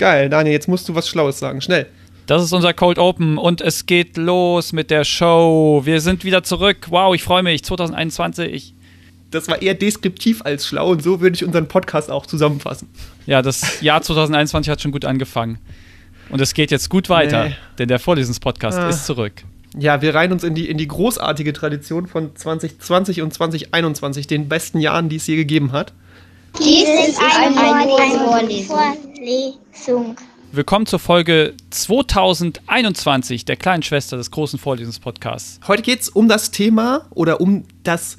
Geil, Daniel, jetzt musst du was Schlaues sagen. Schnell. Das ist unser Cold Open und es geht los mit der Show. Wir sind wieder zurück. Wow, ich freue mich. 2021. Das war eher deskriptiv als schlau und so würde ich unseren Podcast auch zusammenfassen. Ja, das Jahr 2021 hat schon gut angefangen. Und es geht jetzt gut weiter, nee. denn der Vorlesenspodcast ah. ist zurück. Ja, wir reihen uns in die, in die großartige Tradition von 2020 und 2021, den besten Jahren, die es je gegeben hat. Dies ist eine, eine Vorlesung. Willkommen zur Folge 2021 der kleinen Schwester des großen Vorlesenspodcasts. Heute geht es um das Thema oder um das,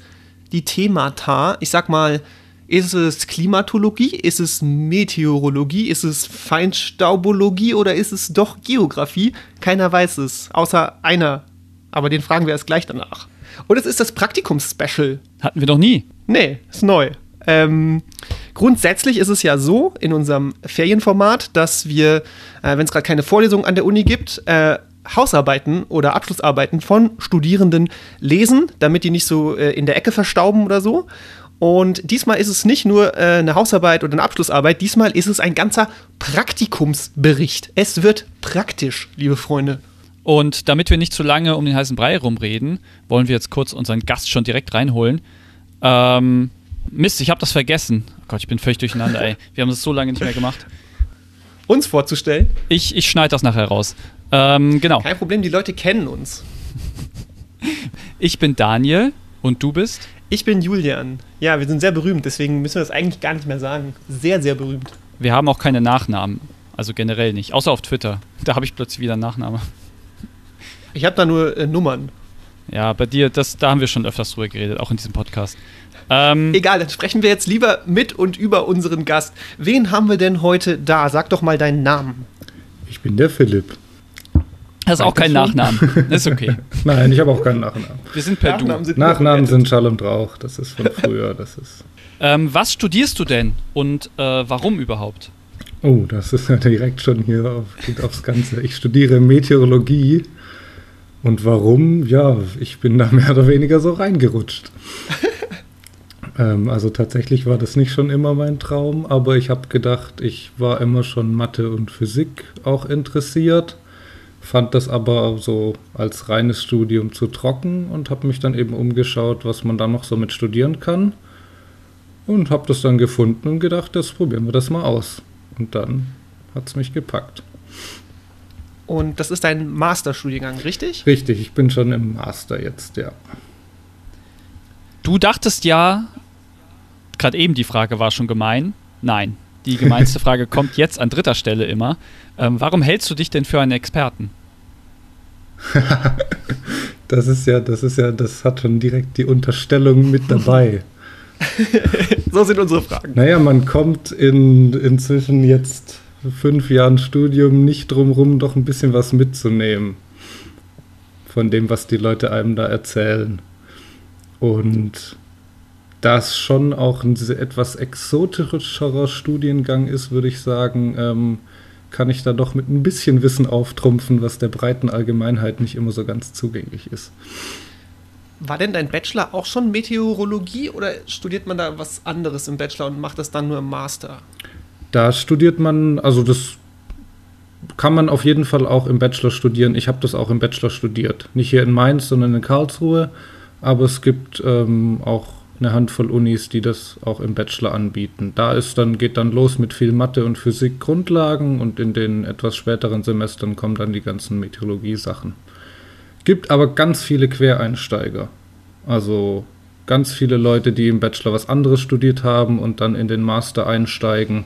die Themata. Ich sag mal, ist es Klimatologie? Ist es Meteorologie? Ist es Feinstaubologie oder ist es doch Geografie? Keiner weiß es, außer einer. Aber den fragen wir erst gleich danach. Und es ist das Praktikums-Special. Hatten wir doch nie. Nee, ist neu. Ähm, grundsätzlich ist es ja so in unserem Ferienformat, dass wir, äh, wenn es gerade keine Vorlesung an der Uni gibt, äh, Hausarbeiten oder Abschlussarbeiten von Studierenden lesen, damit die nicht so äh, in der Ecke verstauben oder so. Und diesmal ist es nicht nur äh, eine Hausarbeit oder eine Abschlussarbeit, diesmal ist es ein ganzer Praktikumsbericht. Es wird praktisch, liebe Freunde. Und damit wir nicht zu lange um den heißen Brei rumreden, wollen wir jetzt kurz unseren Gast schon direkt reinholen. Ähm, Mist, ich habe das vergessen. Oh Gott, ich bin völlig durcheinander, ey. Wir haben das so lange nicht mehr gemacht. Uns vorzustellen? Ich, ich schneide das nachher raus. Ähm, genau. Kein Problem, die Leute kennen uns. ich bin Daniel und du bist? Ich bin Julian. Ja, wir sind sehr berühmt, deswegen müssen wir das eigentlich gar nicht mehr sagen. Sehr, sehr berühmt. Wir haben auch keine Nachnamen. Also generell nicht. Außer auf Twitter. Da habe ich plötzlich wieder einen Nachname. Ich habe da nur äh, Nummern. Ja, bei dir, das, da haben wir schon öfters drüber geredet, auch in diesem Podcast. Ähm, Egal, dann sprechen wir jetzt lieber mit und über unseren Gast. Wen haben wir denn heute da? Sag doch mal deinen Namen. Ich bin der Philipp. Das ist auch kein Nachnamen. Das ist okay. Nein, ich habe auch keinen Nachnamen. Wir sind per Nachnamen Du. Sind Nachnamen sind Schall und Rauch. Das ist von früher. Das ist. Ähm, was studierst du denn und äh, warum überhaupt? Oh, das ist ja direkt schon hier auf, geht aufs Ganze. Ich studiere Meteorologie. Und warum? Ja, ich bin da mehr oder weniger so reingerutscht. Ähm, also tatsächlich war das nicht schon immer mein Traum, aber ich habe gedacht, ich war immer schon Mathe und Physik auch interessiert, fand das aber so als reines Studium zu trocken und habe mich dann eben umgeschaut, was man da noch so mit studieren kann und habe das dann gefunden und gedacht, das probieren wir das mal aus. Und dann hat es mich gepackt. Und das ist dein Masterstudiengang, richtig? Richtig, ich bin schon im Master jetzt, ja. Du dachtest ja, gerade eben die Frage war schon gemein. Nein, die gemeinste Frage kommt jetzt an dritter Stelle immer. Ähm, warum hältst du dich denn für einen Experten? das ist ja, das ist ja, das hat schon direkt die Unterstellung mit dabei. so sind unsere Fragen. Naja, man kommt in inzwischen jetzt fünf Jahren Studium nicht drum rum, doch ein bisschen was mitzunehmen von dem, was die Leute einem da erzählen. Und da es schon auch ein etwas exotischerer Studiengang ist, würde ich sagen, ähm, kann ich da doch mit ein bisschen Wissen auftrumpfen, was der breiten Allgemeinheit nicht immer so ganz zugänglich ist. War denn dein Bachelor auch schon Meteorologie oder studiert man da was anderes im Bachelor und macht das dann nur im Master? Da studiert man, also das kann man auf jeden Fall auch im Bachelor studieren. Ich habe das auch im Bachelor studiert. Nicht hier in Mainz, sondern in Karlsruhe. Aber es gibt ähm, auch eine Handvoll Unis, die das auch im Bachelor anbieten. Da ist dann, geht dann los mit viel Mathe und Physik Grundlagen und in den etwas späteren Semestern kommen dann die ganzen Meteorologie-Sachen. Gibt aber ganz viele Quereinsteiger. Also ganz viele Leute, die im Bachelor was anderes studiert haben und dann in den Master einsteigen.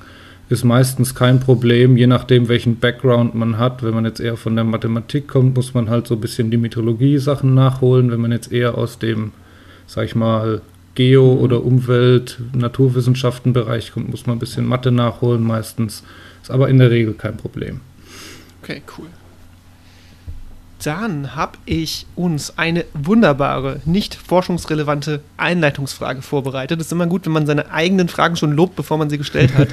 Ist meistens kein Problem, je nachdem, welchen Background man hat. Wenn man jetzt eher von der Mathematik kommt, muss man halt so ein bisschen die Meteorologie-Sachen nachholen. Wenn man jetzt eher aus dem, sag ich mal, Geo- oder Umwelt-, Naturwissenschaftenbereich kommt, muss man ein bisschen Mathe nachholen meistens. Ist aber in der Regel kein Problem. Okay, cool. Dann habe ich uns eine wunderbare, nicht forschungsrelevante Einleitungsfrage vorbereitet. Es ist immer gut, wenn man seine eigenen Fragen schon lobt, bevor man sie gestellt hat.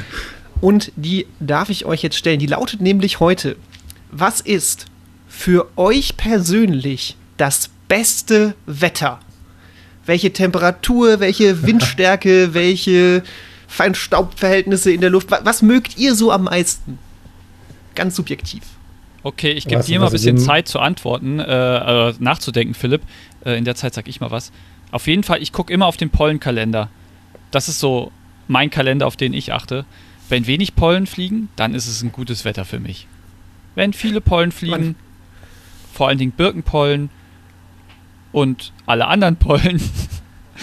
Und die darf ich euch jetzt stellen. Die lautet nämlich heute: Was ist für euch persönlich das beste Wetter? welche Temperatur, welche Windstärke, welche Feinstaubverhältnisse in der Luft? Wa- Was mögt ihr so am meisten? Ganz subjektiv. Okay, ich gebe dir mal ein bisschen Zeit zu antworten, äh, äh, nachzudenken, Philipp. Äh, in der Zeit sag ich mal was. Auf jeden Fall, ich gucke immer auf den Pollenkalender. Das ist so mein Kalender, auf den ich achte. Wenn wenig Pollen fliegen, dann ist es ein gutes Wetter für mich. Wenn viele Pollen fliegen, Mann. vor allen Dingen Birkenpollen und alle anderen Pollen,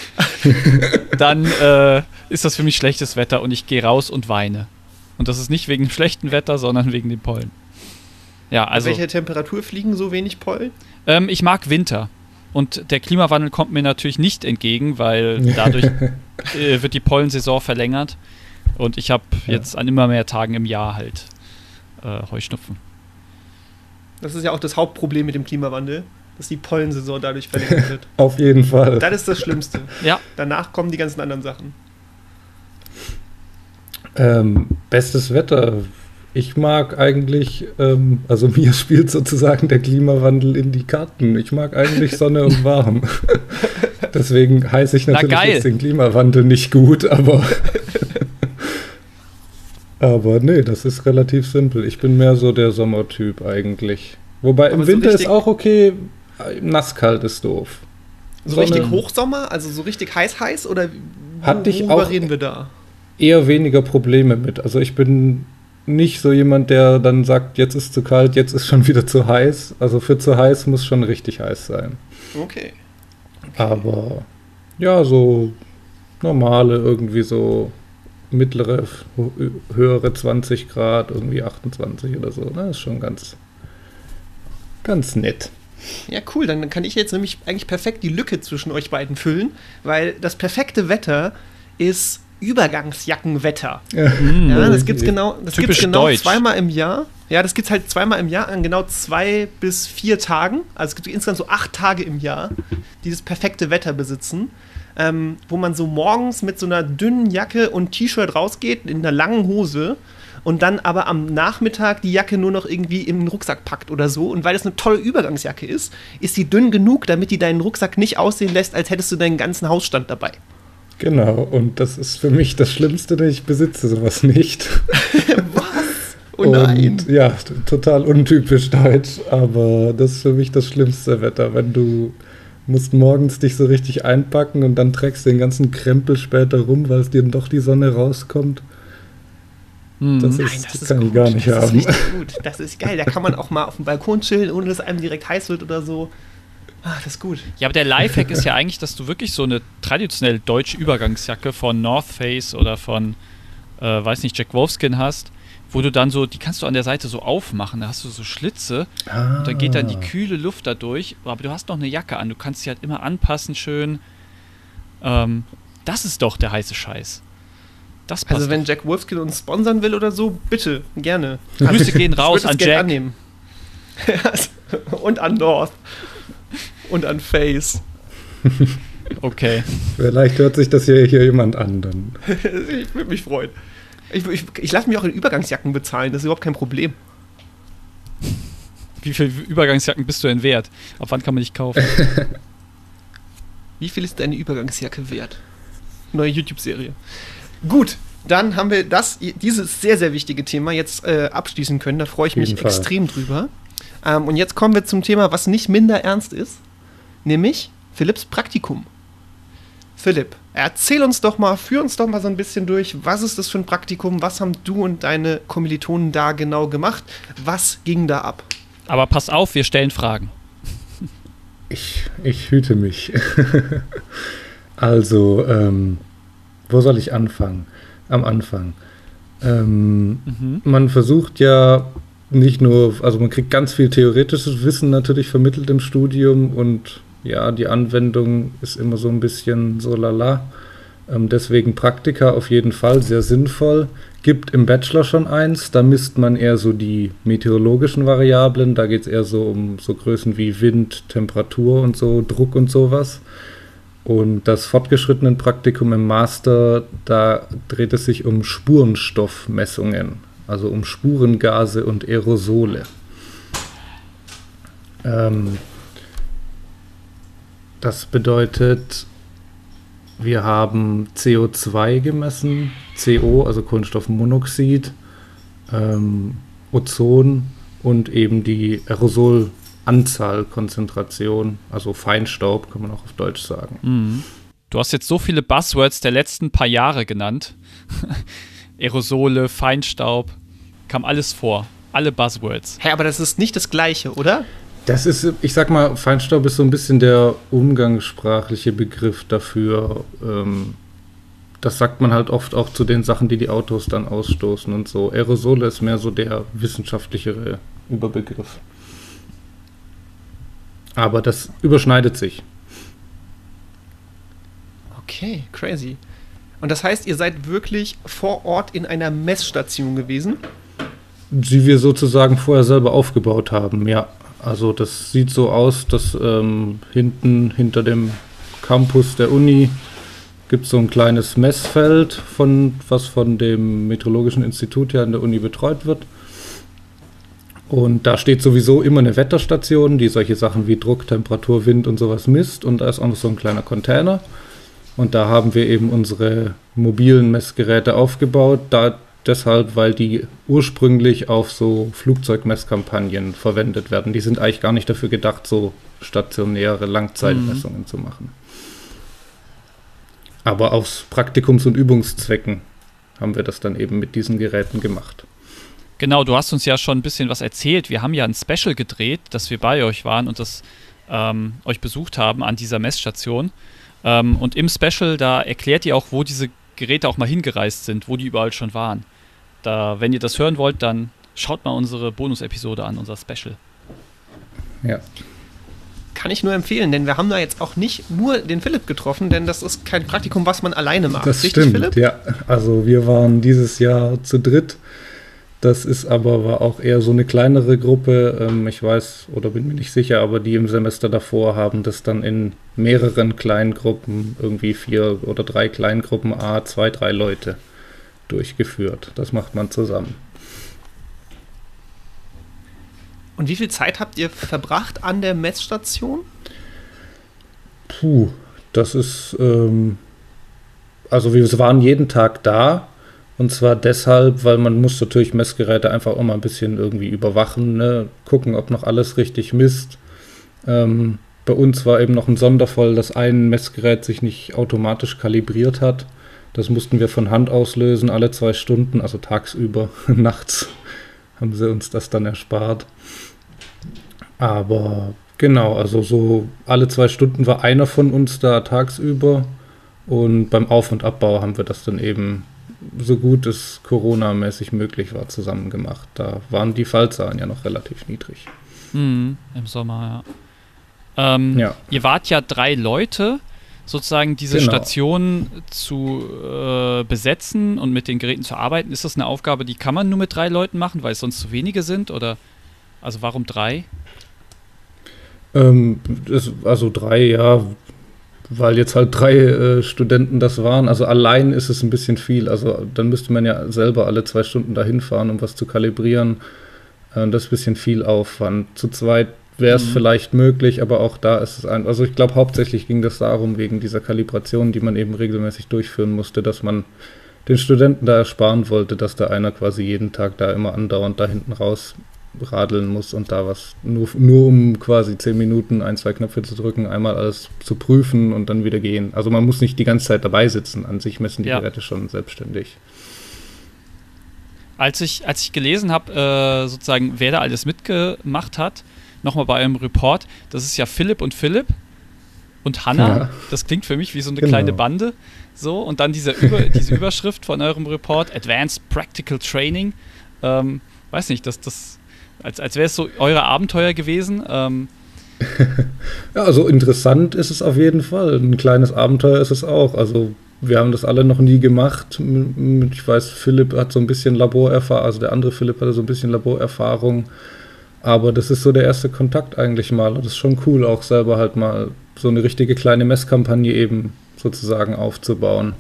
dann äh, ist das für mich schlechtes Wetter und ich gehe raus und weine. Und das ist nicht wegen dem schlechten Wetter, sondern wegen den Pollen. Ja, also. Bei welcher Temperatur fliegen so wenig Pollen? Ähm, ich mag Winter. Und der Klimawandel kommt mir natürlich nicht entgegen, weil dadurch äh, wird die Pollensaison verlängert. Und ich habe Ja. jetzt an immer mehr Tagen im Jahr halt äh, Heuschnupfen. Das ist ja auch das Hauptproblem mit dem Klimawandel, dass die Pollensaison dadurch verlängert wird. Auf jeden Fall. Das ist das Schlimmste. Ja, Danach kommen die ganzen anderen Sachen. Ähm, bestes Wetter. Ich mag eigentlich, ähm, also mir spielt sozusagen der Klimawandel in die Karten. Ich mag eigentlich Sonne und warm. Deswegen heiße ich Na, natürlich jetzt den Klimawandel nicht gut, aber. aber nee, das ist relativ simpel. Ich bin mehr so der Sommertyp eigentlich. Wobei Aber im so Winter ist auch okay, nasskalt ist doof. So Sonne- richtig Hochsommer, also so richtig heiß heiß oder wo, Hatte ich auch- reden wir da? eher weniger Probleme mit. Also ich bin nicht so jemand, der dann sagt, jetzt ist zu kalt, jetzt ist schon wieder zu heiß. Also für zu heiß muss schon richtig heiß sein. Okay. Aber ja, so normale, irgendwie so mittlere, hö- höhere 20 Grad, irgendwie 28 oder so. Das ist schon ganz, ganz nett. Ja, cool. Dann kann ich jetzt nämlich eigentlich perfekt die Lücke zwischen euch beiden füllen, weil das perfekte Wetter ist Übergangsjackenwetter. Mm. Ja, das Oh gibt's je. genau, das Typisch gibt's genau deutsch. zweimal im Jahr. Ja, das gibt's halt zweimal im Jahr an genau zwei bis vier Tagen. Also es gibt insgesamt so acht Tage im Jahr, die das perfekte Wetter besitzen. Ähm, wo man so morgens mit so einer dünnen Jacke und T-Shirt rausgeht, in einer langen Hose und dann aber am Nachmittag die Jacke nur noch irgendwie in den Rucksack packt oder so. Und weil das eine tolle Übergangsjacke ist, ist die dünn genug, damit die deinen Rucksack nicht aussehen lässt, als hättest du deinen ganzen Hausstand dabei. Genau, und das ist für mich das Schlimmste, denn ich besitze sowas nicht. Oh nein. Und ja, total untypisch deutsch, aber das ist für mich das schlimmste Wetter, wenn du musst morgens dich so richtig einpacken und dann trägst du den ganzen Krempel später rum, weil es dir dann doch die Sonne rauskommt. Mm. Das Nein, ist- das ist kann ich gut. gar nicht das haben. Ist richtig gut. Das ist geil. Da kann man auch mal auf dem Balkon chillen, ohne dass einem direkt heiß wird oder so. Ah, das ist gut. Ja, aber der Lifehack ist ja eigentlich, dass du wirklich so eine traditionell deutsche Übergangsjacke von North Face oder von, äh, weiß nicht, Jack Wolfskin hast, wo du dann so, die kannst du an der Seite so aufmachen, da hast du so Schlitze Ah, und dann geht dann die kühle Luft da durch, aber du hast noch eine Jacke an, du kannst sie halt immer anpassen schön. Ähm, das ist doch der heiße Scheiß. Das passt Also, wenn. Jack Wolfskin uns sponsern will oder so, bitte, gerne. Grüße gehen raus an Jack. annehmen. Und an North. Und an Face. Okay. Vielleicht hört sich das hier, hier jemand an dann. ich würde mich freuen. Ich, ich, ich lasse mich auch in Übergangsjacken bezahlen, das ist überhaupt kein Problem. Wie viele Übergangsjacken bist du denn wert? Ab wann kann man dich kaufen? Wie viel ist deine Übergangsjacke wert? Neue YouTube-Serie. Gut, dann haben wir das, dieses sehr, sehr wichtige Thema jetzt äh, abschließen können. Da freue ich Auf mich Fall. extrem drüber. Ähm, und jetzt kommen wir zum Thema, was nicht minder ernst ist, nämlich Philipps Praktikum. Philipp, erzähl uns doch mal, führ uns doch mal so ein bisschen durch, was ist das für ein Praktikum, was haben du und deine Kommilitonen da genau gemacht, was ging da ab? Aber pass auf, wir stellen Fragen. Ich, ich hüte mich. also, ähm, wo soll ich anfangen? Am Anfang. Ähm, Mhm. man versucht ja nicht nur, also man kriegt ganz viel theoretisches Wissen natürlich vermittelt im Studium und ja, die Anwendung ist immer so ein bisschen so lala. Ähm, deswegen Praktika auf jeden Fall sehr sinnvoll. Gibt im Bachelor schon eins, da misst man eher so die meteorologischen Variablen, da geht es eher so um so Größen wie Wind, Temperatur und so, Druck und sowas. Und das fortgeschrittene Praktikum im Master, da dreht es sich um Spurenstoffmessungen, also um Spurengase und Aerosole. Ähm, das bedeutet, Wir haben CO2 gemessen, CO, also Kohlenstoffmonoxid, ähm, Ozon und eben die Aerosolanzahl, Konzentration, also Feinstaub, kann man auch auf Deutsch sagen. Mhm. Du hast jetzt so viele Buzzwords der letzten paar Jahre genannt. Aerosole, Feinstaub, kam alles vor. Alle Buzzwords. Hä, aber das ist nicht das Gleiche, oder? Das ist, ich sag mal, Feinstaub ist so ein bisschen der umgangssprachliche Begriff dafür. Ähm, das sagt man halt oft auch zu den Sachen, die die Autos dann ausstoßen und so. Aerosole ist mehr so der wissenschaftlichere Überbegriff. Aber das überschneidet sich. Okay, crazy. Und das heißt, ihr seid wirklich vor Ort in einer Messstation gewesen? Die wir sozusagen vorher selber aufgebaut haben, ja. Also das sieht so aus, dass ähm, hinten hinter dem Campus der Uni gibt es so ein kleines Messfeld, von, was von dem Meteorologischen Institut ja an der Uni betreut wird. Und da steht sowieso immer eine Wetterstation, die solche Sachen wie Druck, Temperatur, Wind und sowas misst. Und da ist auch noch so ein kleiner Container. Und da haben wir eben unsere mobilen Messgeräte aufgebaut. Da deshalb, weil die ursprünglich auf so Flugzeugmesskampagnen verwendet werden. Die sind eigentlich gar nicht dafür gedacht, so stationäre Langzeitmessungen mhm. zu machen. Aber aus Praktikums- und Übungszwecken haben wir das dann eben mit diesen Geräten gemacht. Genau, du hast uns ja schon ein bisschen was erzählt. Wir haben ja ein Special gedreht, dass wir bei euch waren und das ähm, euch besucht haben an dieser Messstation. Ähm, und im Special, da erklärt ihr auch, wo diese Geräte auch mal hingereist sind, wo die überall schon waren. Da, wenn ihr das hören wollt, dann schaut mal unsere Bonus-Episode an, unser Special. Ja. Kann ich nur empfehlen, denn wir haben da jetzt auch nicht nur den Philipp getroffen, denn das ist kein Praktikum, was man alleine macht. Das Richtig, stimmt, Philipp? ja. Also wir waren dieses Jahr zu dritt. Das ist aber war auch eher so eine kleinere Gruppe. Ähm, ich weiß oder bin mir nicht sicher, aber die im Semester davor haben das dann in mehreren kleinen Gruppen, irgendwie vier oder drei Kleingruppen, A, zwei, drei Leute durchgeführt. Das macht man zusammen. Und wie viel Zeit habt ihr verbracht an der Messstation? Puh, das ist, ähm, also wir waren jeden Tag da. Und zwar deshalb, weil man muss natürlich Messgeräte einfach mal ein bisschen irgendwie überwachen, ne? gucken, ob noch alles richtig misst. Ähm, bei uns war eben noch ein Sonderfall, dass ein Messgerät sich nicht automatisch kalibriert hat. Das mussten wir von Hand auslösen, alle zwei Stunden, also tagsüber, nachts haben sie uns das dann erspart. Aber genau, also so alle zwei Stunden war einer von uns da tagsüber und beim Auf- und Abbau haben wir das dann eben so gut es Corona-mäßig möglich war zusammen gemacht. Da waren die Fallzahlen ja noch relativ niedrig. Mhm, Im Sommer, ja. Ähm, ja. Ihr wart ja drei Leute sozusagen diese genau. Station zu äh, besetzen und mit den Geräten zu arbeiten, ist das eine Aufgabe, die kann man nur mit drei Leuten machen, weil es sonst zu wenige sind? Oder also warum drei? Ähm, das, also drei, ja, weil jetzt halt drei äh, Studenten das waren. Also allein ist es ein bisschen viel. Also dann müsste man ja selber alle zwei Stunden dahin fahren, um was zu kalibrieren. Äh, das ist ein bisschen viel Aufwand. Zu zweit wäre es mhm. vielleicht möglich, aber auch da ist es ein. Also ich glaube, hauptsächlich ging das darum, wegen dieser Kalibration, die man eben regelmäßig durchführen musste, dass man den Studenten da ersparen wollte, dass da einer quasi jeden Tag da immer andauernd da hinten raus radeln muss und da was, nur, nur um quasi zehn Minuten ein, zwei Knöpfe zu drücken, einmal alles zu prüfen und dann wieder gehen. Also man muss nicht die ganze Zeit dabei sitzen. An sich messen die ja. Geräte schon selbstständig. Als ich, als ich gelesen habe, äh, sozusagen, wer da alles mitgemacht hat, nochmal bei eurem Report, das ist ja Philipp und Philipp und Hannah. Ja. Das klingt für mich wie so eine genau. kleine Bande. So, und dann diese, Über diese Überschrift von eurem Report, Advanced Practical Training. Ähm, weiß nicht, das, das, als, als wäre es so eure Abenteuer gewesen. Ähm, ja, also interessant ist es auf jeden Fall. Ein kleines Abenteuer ist es auch. Also wir haben das alle noch nie gemacht. Ich weiß, Philipp hat so ein bisschen Laborerfahrung, also der andere Philipp hatte so ein bisschen Laborerfahrung. Aber das ist so der erste Kontakt eigentlich mal. Und das ist schon cool, auch selber halt mal so eine richtige kleine Messkampagne eben sozusagen aufzubauen.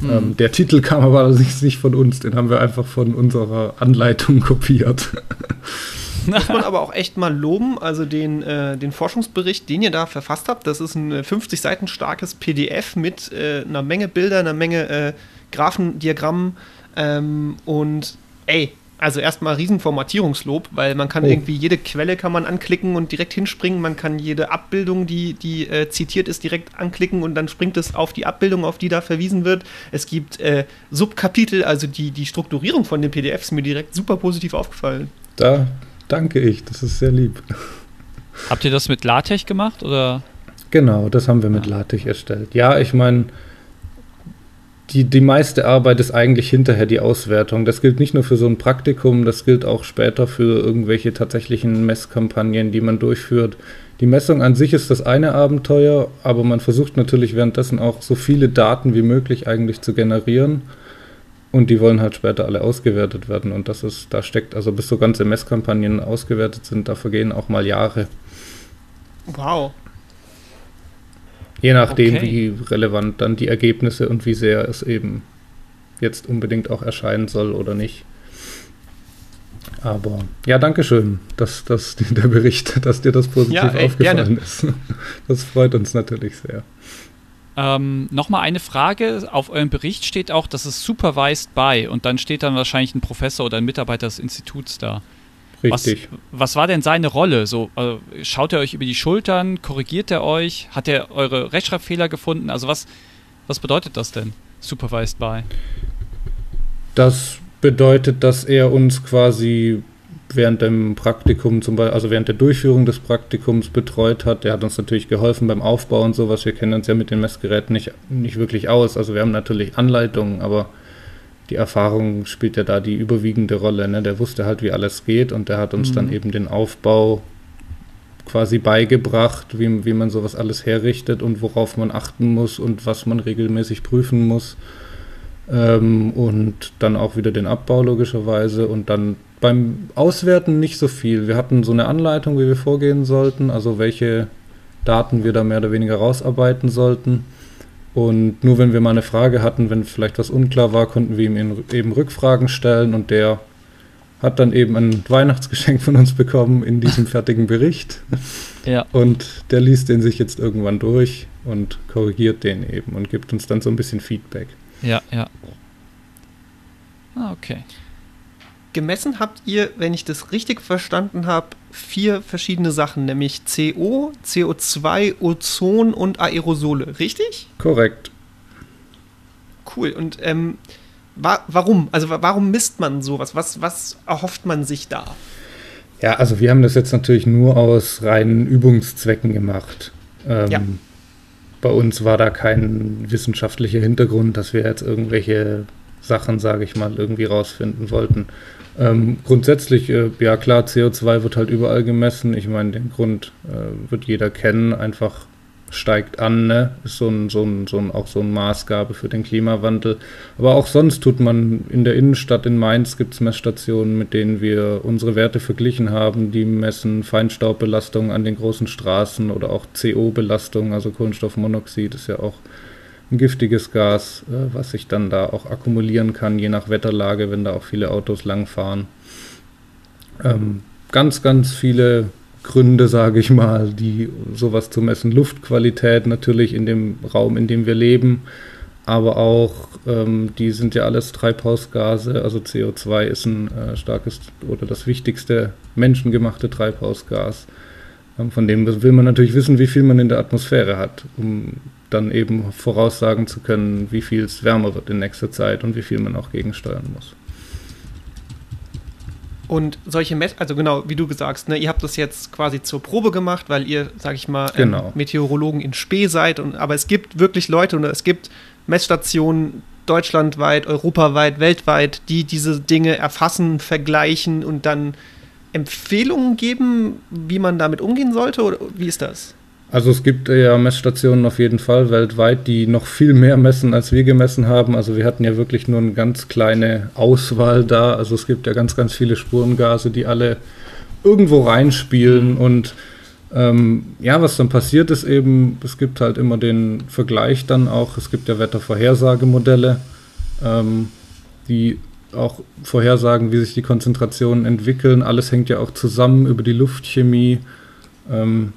Mhm. Ähm, der Titel kam aber nicht, nicht von uns, den haben wir einfach von unserer Anleitung kopiert. muss man aber auch echt mal loben. Also den, äh, den Forschungsbericht, den ihr da verfasst habt, das ist ein 50 äh, Seiten starkes PDF mit äh, einer Menge Bilder, einer Menge äh, Graphen, Diagrammen ähm, und ey, also erstmal Riesenformatierungslob, weil man kann oh. irgendwie jede Quelle kann man anklicken und direkt hinspringen. Man kann jede Abbildung, die, die äh, zitiert ist, direkt anklicken und dann springt es auf die Abbildung, auf die da verwiesen wird. Es gibt äh, Subkapitel, also die, die Strukturierung von den PDFs ist mir direkt super positiv aufgefallen. Da danke ich, das ist sehr lieb. Habt ihr das mit LaTeX gemacht oder? Genau, das haben wir mit ja. LaTeX erstellt. Ja, ich meine, die, die meiste Arbeit ist eigentlich hinterher die Auswertung. Das gilt nicht nur für so ein Praktikum, das gilt auch später für irgendwelche tatsächlichen Messkampagnen, die man durchführt. Die Messung an sich ist das eine Abenteuer, aber man versucht natürlich währenddessen auch so viele Daten wie möglich eigentlich zu generieren. Und die wollen halt später alle ausgewertet werden. Und das ist, da steckt, also bis so ganze Messkampagnen ausgewertet sind, da vergehen auch mal Jahre. Wow. Je nachdem, okay. wie relevant dann die Ergebnisse und wie sehr es eben jetzt unbedingt auch erscheinen soll oder nicht. Aber ja, danke schön, dass, dass der Bericht, dass dir das positiv ja, ey, aufgefallen gerne. ist. Das freut uns natürlich sehr. Ähm, Nochmal eine Frage. Auf eurem Bericht steht auch, dass es supervised by und dann steht dann wahrscheinlich ein Professor oder ein Mitarbeiter des Instituts da. Richtig. Was, was war denn seine Rolle? So, also, schaut er euch über die Schultern? Korrigiert er euch? Hat er eure Rechtschreibfehler gefunden? Also was, was bedeutet das denn, supervised by? Das bedeutet, dass er uns quasi während dem Praktikum, zum Beispiel, also während der Durchführung des Praktikums betreut hat. Der hat uns natürlich geholfen beim Aufbau und sowas. Wir kennen uns ja mit den Messgeräten nicht, nicht wirklich aus. Also wir haben natürlich Anleitungen, aber die Erfahrung spielt ja da die überwiegende Rolle. Ne? Der wusste halt, wie alles geht und der hat uns mhm. dann eben den Aufbau quasi beigebracht, wie, wie man sowas alles herrichtet und worauf man achten muss und was man regelmäßig prüfen muss. Ähm, und dann auch wieder den Abbau logischerweise und dann beim Auswerten nicht so viel. Wir hatten so eine Anleitung, wie wir vorgehen sollten, also welche Daten wir da mehr oder weniger rausarbeiten sollten. Und nur wenn wir mal eine Frage hatten, wenn vielleicht was unklar war, konnten wir ihm eben Rückfragen stellen und der hat dann eben ein Weihnachtsgeschenk von uns bekommen in diesem fertigen Bericht. Ja. Und der liest den sich jetzt irgendwann durch und korrigiert den eben und gibt uns dann so ein bisschen Feedback. Ja, ja. Ah, okay. Gemessen habt ihr, wenn ich das richtig verstanden habe, vier verschiedene Sachen, nämlich CO, CO2, Ozon und Aerosole, richtig? Korrekt. Cool. Und ähm, wa warum? Also warum misst man sowas? Was, was erhofft man sich da? Ja, also wir haben das jetzt natürlich nur aus reinen Übungszwecken gemacht. Ähm, ja. Bei uns war da kein wissenschaftlicher Hintergrund, dass wir jetzt irgendwelche Sachen, sage ich mal, irgendwie rausfinden wollten. Ähm, grundsätzlich, äh, ja klar, CO2 wird halt überall gemessen. Ich meine, den Grund äh, wird jeder kennen, einfach steigt an, ne? Ist so ein, so ein, so ein, auch so eine Maßgabe für den Klimawandel. Aber auch sonst tut man in der Innenstadt in Mainz gibt es Messstationen, mit denen wir unsere Werte verglichen haben. Die messen Feinstaubbelastung an den großen Straßen oder auch CO-Belastung, also Kohlenstoffmonoxid ist ja auch ein giftiges Gas, äh, was sich dann da auch akkumulieren kann, je nach Wetterlage, wenn da auch viele Autos langfahren. Ähm, ganz, ganz viele Gründe, sage ich mal, die sowas zu messen. Luftqualität natürlich in dem Raum, in dem wir leben, aber auch, ähm, die sind ja alles Treibhausgase, also CO2 ist ein äh, starkes oder das wichtigste menschengemachte Treibhausgas. Ähm, von dem will man natürlich wissen, wie viel man in der Atmosphäre hat, um dann eben voraussagen zu können, wie viel es wärmer wird in nächster Zeit und wie viel man auch gegensteuern muss. Und solche Mess, also genau, wie du gesagt ne, ihr habt das jetzt quasi zur Probe gemacht, weil ihr, sag ich mal, ähm, genau. Meteorologen in Spee seid. Und, aber es gibt wirklich Leute und es gibt Messstationen deutschlandweit, europaweit, weltweit, die diese Dinge erfassen, vergleichen und dann Empfehlungen geben, wie man damit umgehen sollte? Oder wie ist das? Also es gibt ja Messstationen auf jeden Fall weltweit, die noch viel mehr messen, als wir gemessen haben. Also wir hatten ja wirklich nur eine ganz kleine Auswahl da. Also es gibt ja ganz, ganz viele Spurengase, die alle irgendwo reinspielen. Und ähm, ja, was dann passiert ist eben, es gibt halt immer den Vergleich dann auch. Es gibt ja Wettervorhersagemodelle, ähm, die auch vorhersagen, wie sich die Konzentrationen entwickeln. Alles hängt ja auch zusammen über die Luftchemie. Ähm,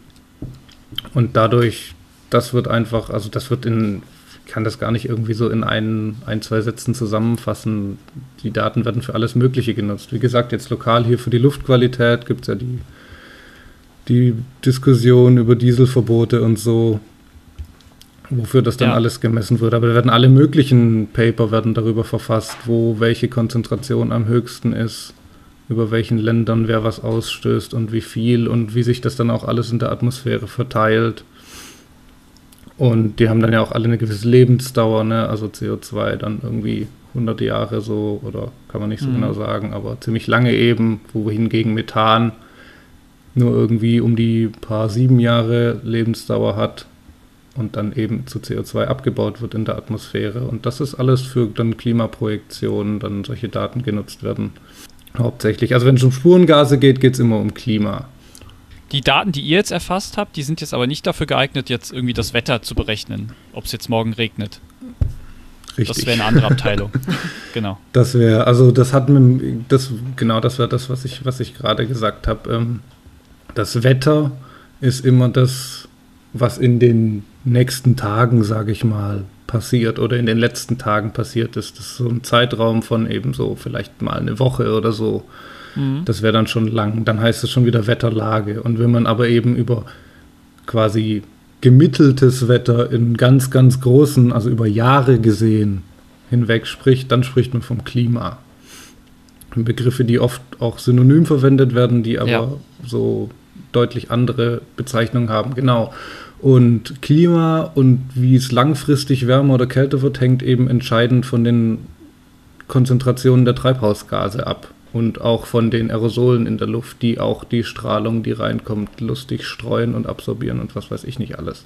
und dadurch, das wird einfach, also das wird in, ich kann das gar nicht irgendwie so in ein, ein, zwei Sätzen zusammenfassen. Die Daten werden für alles Mögliche genutzt. Wie gesagt, jetzt lokal hier für die Luftqualität gibt es ja die, die Diskussion über Dieselverbote und so wofür das dann ja. alles gemessen wird. Aber da werden alle möglichen Paper werden darüber verfasst, wo welche Konzentration am höchsten ist, über welchen Ländern wer was ausstößt und wie viel und wie sich das dann auch alles in der Atmosphäre verteilt. Und die haben dann ja auch alle eine gewisse Lebensdauer, ne? also CO2 dann irgendwie 100 Jahre so oder kann man nicht so mhm. genau sagen, aber ziemlich lange eben, wohingegen Methan nur irgendwie um die paar sieben Jahre Lebensdauer hat und dann eben zu CO2 abgebaut wird in der Atmosphäre. Und das ist alles für dann Klimaprojektionen, dann solche Daten genutzt werden. Hauptsächlich. Also wenn es um Spurengase geht, geht es immer um Klima. Die Daten, die ihr jetzt erfasst habt, die sind jetzt aber nicht dafür geeignet, jetzt irgendwie das Wetter zu berechnen, ob es jetzt morgen regnet. Richtig. Das wäre eine andere Abteilung. genau. Das wäre, also das hat mit, das, genau, das wäre das, was ich, was ich gerade gesagt habe. Ähm, das Wetter ist immer das, was in den nächsten Tagen, sage ich mal, passiert oder in den letzten Tagen passiert ist. Das ist so ein Zeitraum von eben so vielleicht mal eine Woche oder so. Mhm. Das wäre dann schon lang. Dann heißt es schon wieder Wetterlage. Und wenn man aber eben über quasi gemitteltes Wetter in ganz, ganz großen, also über Jahre gesehen hinweg spricht, dann spricht man vom Klima. Begriffe, die oft auch synonym verwendet werden, die aber ja. so deutlich andere Bezeichnungen haben. Genau. Und Klima und wie es langfristig wärmer oder kälter wird, hängt eben entscheidend von den Konzentrationen der Treibhausgase ab und auch von den Aerosolen in der Luft, die auch die Strahlung, die reinkommt, lustig streuen und absorbieren und was weiß ich nicht alles.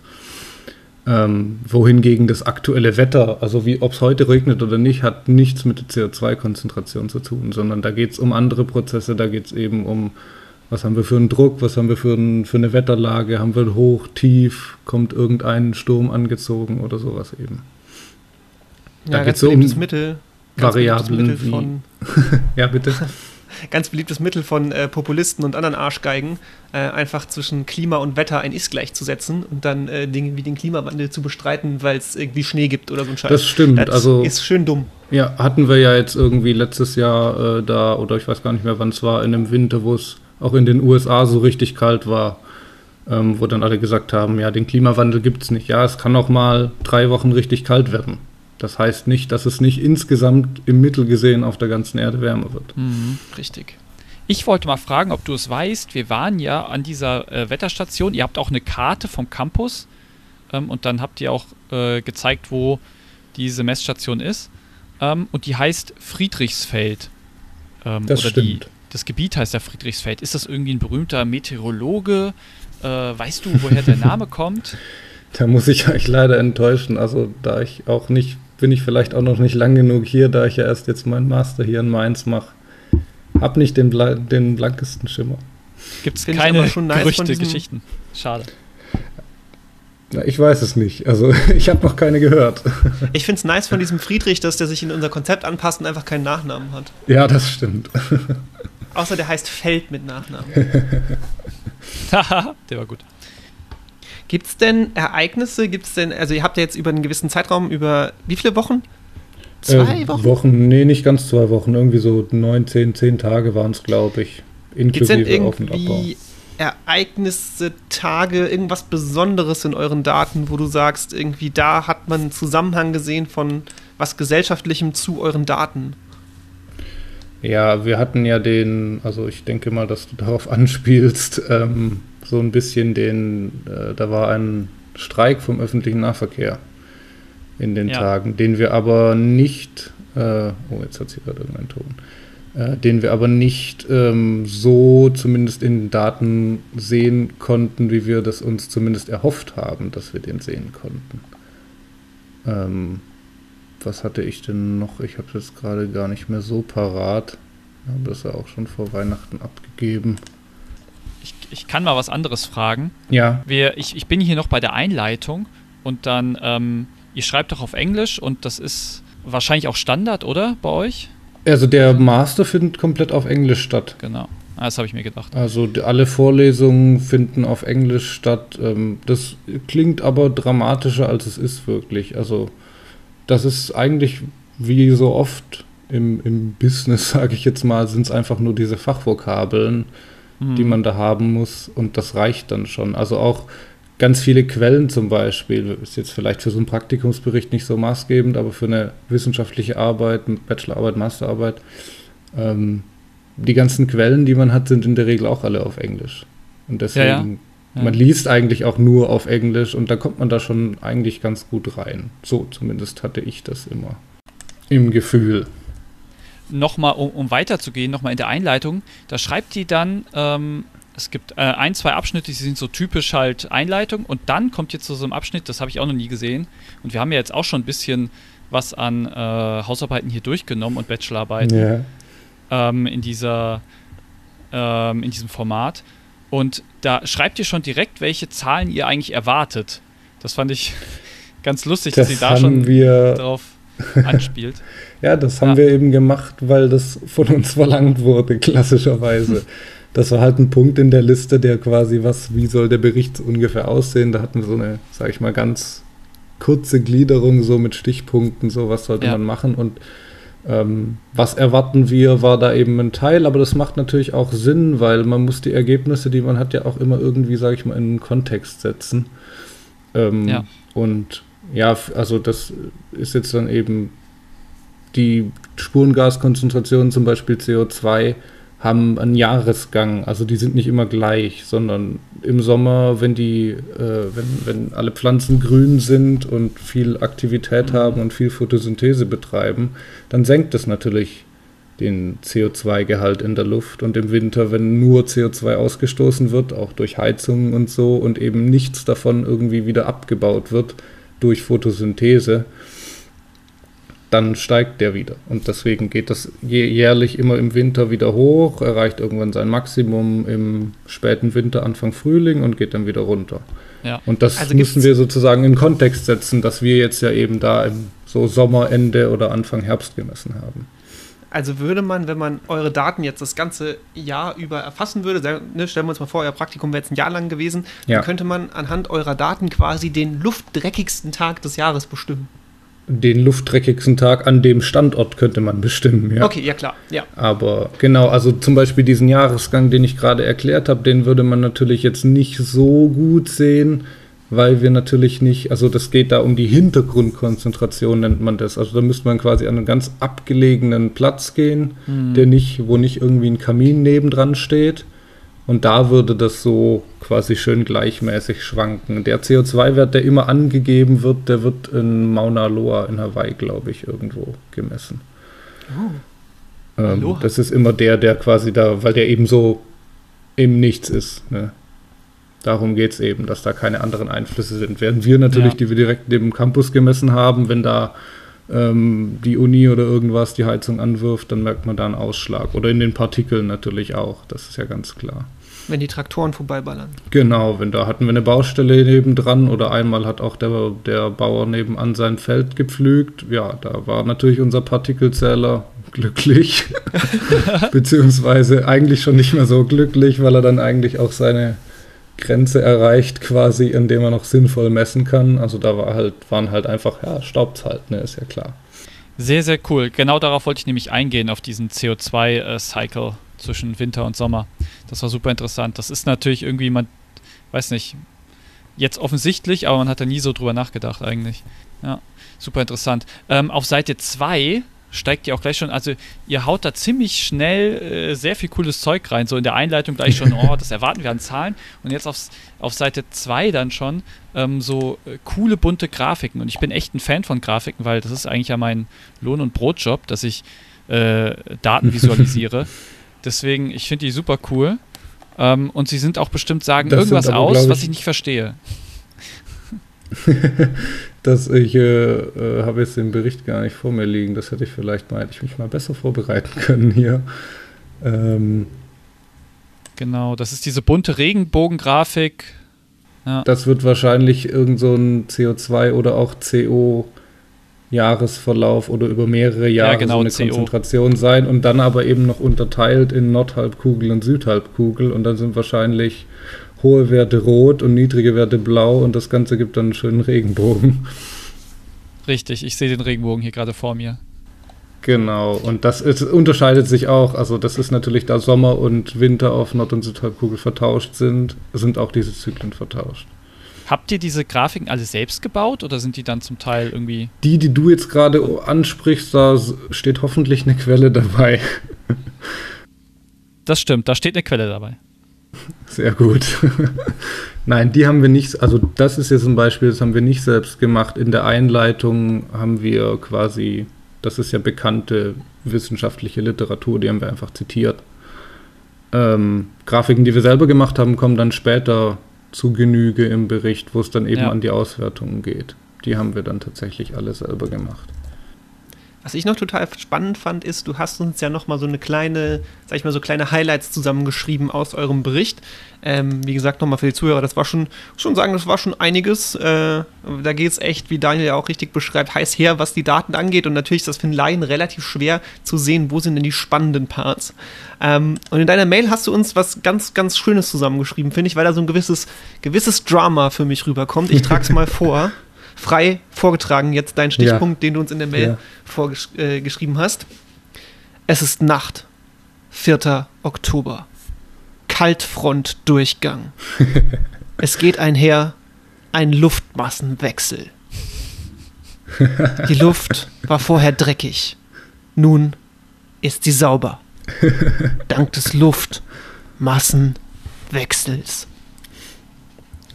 Ähm, wohingegen das aktuelle Wetter, also wie ob es heute regnet oder nicht, hat nichts mit der CO2-Konzentration zu tun, sondern da geht es um andere Prozesse, da geht es eben um was haben wir für einen Druck, was haben wir für, ein, für eine Wetterlage, haben wir hoch, tief, kommt irgendein Sturm angezogen oder sowas eben. Da ja, geht es so um Mittel, Variablen Mittel von, ja, bitte. ganz beliebtes Mittel von äh, Populisten und anderen Arschgeigen, äh, einfach zwischen Klima und Wetter ein Ist gleichzusetzen und dann äh, Dinge wie den Klimawandel zu bestreiten, weil es irgendwie Schnee gibt oder so ein Scheiß. Das stimmt. Das also, ist schön dumm. Ja, hatten wir ja jetzt irgendwie letztes Jahr äh, da, oder ich weiß gar nicht mehr, wann es war, in einem Winter, wo es auch in den USA so richtig kalt war, ähm, wo dann alle gesagt haben, ja, den Klimawandel gibt es nicht. Ja, es kann auch mal drei Wochen richtig kalt werden. Das heißt nicht, dass es nicht insgesamt im Mittel gesehen auf der ganzen Erde wärmer wird. Mhm, richtig. Ich wollte mal fragen, ob du es weißt. Wir waren ja an dieser äh, Wetterstation. Ihr habt auch eine Karte vom Campus ähm, und dann habt ihr auch äh, gezeigt, wo diese Messstation ist. Ähm, und die heißt Friedrichsfeld. Ähm, das stimmt. Das Gebiet heißt ja Friedrichsfeld. Ist das irgendwie ein berühmter Meteorologe? Äh, weißt du, woher der Name kommt? Da muss ich euch leider enttäuschen. Also, da ich auch nicht, bin ich vielleicht auch noch nicht lang genug hier, da ich ja erst jetzt meinen Master hier in Mainz mache. Hab nicht den, den blankesten Schimmer. Gibt es keine nice Gerüchte, Geschichten? Schade. Na, ich weiß es nicht. Also ich habe noch keine gehört. Ich finde es nice von diesem Friedrich, dass der sich in unser Konzept anpasst und einfach keinen Nachnamen hat. Ja, das stimmt. Außer der heißt Feld mit Nachnamen. Haha, der war gut. Gibt es denn Ereignisse, gibt es denn, also ihr habt ja jetzt über einen gewissen Zeitraum, über wie viele Wochen? Zwei äh, Wochen? Wochen, nee, nicht ganz zwei Wochen, irgendwie so neun, zehn, zehn Tage waren es, glaube ich. Inklusive Gibt's denn irgendwie Ereignisse, Tage, irgendwas Besonderes in euren Daten, wo du sagst, irgendwie da hat man einen Zusammenhang gesehen von was Gesellschaftlichem zu euren Daten? Ja, wir hatten ja den, also ich denke mal, dass du darauf anspielst, ähm, so ein bisschen den, äh, da war ein Streik vom öffentlichen Nahverkehr in den ja. Tagen, den wir aber nicht, äh, oh, jetzt hat sie gerade irgendeinen Ton, äh, den wir aber nicht ähm, so zumindest in den Daten sehen konnten, wie wir das uns zumindest erhofft haben, dass wir den sehen konnten. Ähm, was hatte ich denn noch? Ich habe das gerade gar nicht mehr so parat. Wir haben das ja auch schon vor Weihnachten abgegeben. Ich, ich kann mal was anderes fragen. Ja. Wir, ich, ich bin hier noch bei der Einleitung und dann, ähm, ihr schreibt doch auf Englisch und das ist wahrscheinlich auch Standard, oder? Bei euch? Also der Master findet komplett auf Englisch statt. Genau. Ah, das habe ich mir gedacht. Also alle Vorlesungen finden auf Englisch statt. Ähm, das klingt aber dramatischer, als es ist wirklich. Also das ist eigentlich wie so oft im, im Business, sage ich jetzt mal, sind es einfach nur diese Fachvokabeln, Mhm. die man da haben muss und das reicht dann schon. Also auch ganz viele Quellen zum Beispiel, ist jetzt vielleicht für so einen Praktikumsbericht nicht so maßgebend, aber für eine wissenschaftliche Arbeit, Bachelorarbeit, Masterarbeit, ähm, die ganzen Quellen, die man hat, sind in der Regel auch alle auf Englisch. Und deswegen, Ja, ja. Ja. man liest eigentlich auch nur auf Englisch und da kommt man da schon eigentlich ganz gut rein. So zumindest hatte ich das immer im Gefühl. nochmal, um, um weiterzugehen, nochmal in der Einleitung, da schreibt die dann, ähm, es gibt äh, ein, zwei Abschnitte, die sind so typisch halt Einleitung und dann kommt jetzt zu so einem Abschnitt, das habe ich auch noch nie gesehen und wir haben ja jetzt auch schon ein bisschen was an äh, Hausarbeiten hier durchgenommen und Bachelorarbeiten Ja. ähm, in dieser ähm, in diesem Format und da schreibt ihr schon direkt, welche Zahlen ihr eigentlich erwartet. Das fand ich ganz lustig, dass Das sie da haben schon wir drauf anspielt. Ja, das haben Ja. wir eben gemacht, weil das von uns verlangt wurde, klassischerweise. Das war halt ein Punkt in der Liste, der quasi, was, wie soll der Bericht ungefähr aussehen? Da hatten wir so eine, sag ich mal, ganz kurze Gliederung, so mit Stichpunkten, so was sollte Ja. man machen und ähm, was erwarten wir, war da eben ein Teil, aber das macht natürlich auch Sinn, weil man muss die Ergebnisse, die man hat, ja auch immer irgendwie, sag ich mal, in einen Kontext setzen. Ähm, Ja. Und ja, also das ist jetzt dann eben die Spurengaskonzentrationen, zum Beispiel CO2, haben einen Jahresgang. Also die sind nicht immer gleich, sondern im Sommer, wenn die, äh, wenn, wenn alle Pflanzen grün sind und viel Aktivität Mhm. haben und viel Photosynthese betreiben, dann senkt es natürlich den CO2-Gehalt in der Luft. Und im Winter, wenn nur CO2 ausgestoßen wird, auch durch Heizungen und so, und eben nichts davon irgendwie wieder abgebaut wird durch Photosynthese, dann steigt der wieder. Und deswegen geht das jährlich immer im Winter wieder hoch, erreicht irgendwann sein Maximum im späten Winter, Anfang Frühling und geht dann wieder runter. Ja. Und das Also müssen wir sozusagen in Kontext setzen, dass wir jetzt ja eben da im so Sommerende oder Anfang Herbst gemessen haben. Also würde man, wenn man eure Daten jetzt das ganze Jahr über erfassen würde, sagen, ne, stellen wir uns mal vor, euer Praktikum wäre jetzt ein Jahr lang gewesen, Ja. dann könnte man anhand eurer Daten quasi den luftdreckigsten Tag des Jahres bestimmen. Den luftdreckigsten Tag an dem Standort könnte man bestimmen, ja. Okay, ja klar, ja. Aber genau, also zum Beispiel diesen Jahresgang, den ich gerade erklärt habe, den würde man natürlich jetzt nicht so gut sehen, weil wir natürlich nicht, also das geht da um die Hintergrundkonzentration, nennt man das. Also da müsste man quasi an einen ganz abgelegenen Platz gehen, der nicht, wo nicht irgendwie ein Kamin nebendran steht. Und da würde das so quasi schön gleichmäßig schwanken. Der CO2-Wert, der immer angegeben wird, der wird in Mauna Loa in Hawaii, glaube ich, irgendwo gemessen. Ähm, Aloha. das ist immer der, der quasi da, weil der eben so im Nichts ist. Ne? Darum geht es eben, dass da keine anderen Einflüsse sind. Während wir natürlich, Ja. die wir direkt neben dem Campus gemessen haben, wenn da ähm, die Uni oder irgendwas die Heizung anwirft, dann merkt man da einen Ausschlag. Oder in den Partikeln natürlich auch, das ist ja ganz klar. Wenn die Traktoren vorbeiballern. Genau, wenn da hatten wir eine Baustelle nebendran oder einmal hat auch der, der Bauer nebenan sein Feld gepflügt. Ja, da war natürlich unser Partikelzähler glücklich. Beziehungsweise eigentlich schon nicht mehr so glücklich, weil er dann eigentlich auch seine Grenze erreicht, quasi, in dem er noch sinnvoll messen kann. Also da war halt, waren halt einfach, ja, staubt's halt, ne, ist ja klar. Sehr, sehr cool. Genau darauf wollte ich nämlich eingehen, auf diesen CO2-Cycle zwischen Winter und Sommer. Das war super interessant. Das ist natürlich irgendwie, man weiß nicht, jetzt offensichtlich, aber man hat da nie so drüber nachgedacht eigentlich. Ja, super interessant. Ähm, auf Seite 2 steigt ihr auch gleich schon, also ihr haut da ziemlich schnell äh, sehr viel cooles Zeug rein. So in der Einleitung gleich schon, oh, das erwarten wir an Zahlen. Und jetzt aufs, auf Seite 2 dann schon ähm, so äh, coole bunte Grafiken. Und ich bin echt ein Fan von Grafiken, weil das ist eigentlich ja mein Lohn- und Brotjob, dass ich äh, Daten visualisiere. Deswegen, ich finde die super cool. Ähm, und sie sind auch bestimmt sagen Das irgendwas aber, aus, glaub was ich- ich nicht verstehe. Das ich äh, äh, habe jetzt den Bericht gar nicht vor mir liegen. Das hätte ich vielleicht mal, hätte ich mich mal besser vorbereiten können hier. Ähm, Genau, das ist diese bunte Regenbogengrafik. Ja, Das wird wahrscheinlich irgend so ein CO2 oder auch CO Jahresverlauf oder über mehrere Jahre Ja, genau, so eine CO. Konzentration sein und dann aber eben noch unterteilt in Nordhalbkugel und Südhalbkugel und dann sind wahrscheinlich hohe Werte rot und niedrige Werte blau und das Ganze gibt dann einen schönen Regenbogen. Richtig, ich sehe den Regenbogen hier gerade vor mir. Genau, und das ist, unterscheidet sich auch. Also das ist natürlich, da Sommer und Winter auf Nord- und Südhalbkugel vertauscht sind, sind auch diese Zyklen vertauscht. Habt ihr diese Grafiken alle selbst gebaut oder sind die dann zum Teil irgendwie. Die, die du jetzt gerade ansprichst, da steht hoffentlich eine Quelle dabei. Das stimmt, da steht eine Quelle dabei. Sehr gut. Nein, die haben wir nicht, also das ist jetzt ein Beispiel, das haben wir nicht selbst gemacht. In der Einleitung haben wir quasi, das ist ja bekannte wissenschaftliche Literatur, die haben wir einfach zitiert. Ähm, Grafiken, die wir selber gemacht haben, kommen dann später zu Genüge im Bericht, wo es dann eben Ja. an die Auswertungen geht. Die haben wir dann tatsächlich alle selber gemacht. Was ich noch total spannend fand, ist, du hast uns ja noch mal so eine kleine, sag ich mal, so kleine Highlights zusammengeschrieben aus eurem Bericht. Ähm, wie gesagt, nochmal für die Zuhörer, das war schon, schon sagen, das war schon einiges. Äh, da geht es echt, wie Daniel ja auch richtig beschreibt, heiß her, was die Daten angeht. Und natürlich ist das für einen Laien relativ schwer zu sehen, wo sind denn die spannenden Parts. Ähm, und in deiner Mail hast du uns was ganz, ganz Schönes zusammengeschrieben, finde ich, weil da so ein gewisses, gewisses Drama für mich rüberkommt. Ich trage es mal vor. Frei vorgetragen jetzt dein Stichpunkt, den du uns in der Mail Ja. vorgeschrieben äh, hast. Es ist Nacht, 4. Oktober. Kaltfrontdurchgang. es geht einher ein Luftmassenwechsel. Die Luft war vorher dreckig. Nun ist sie sauber. Dank des Luftmassenwechsels.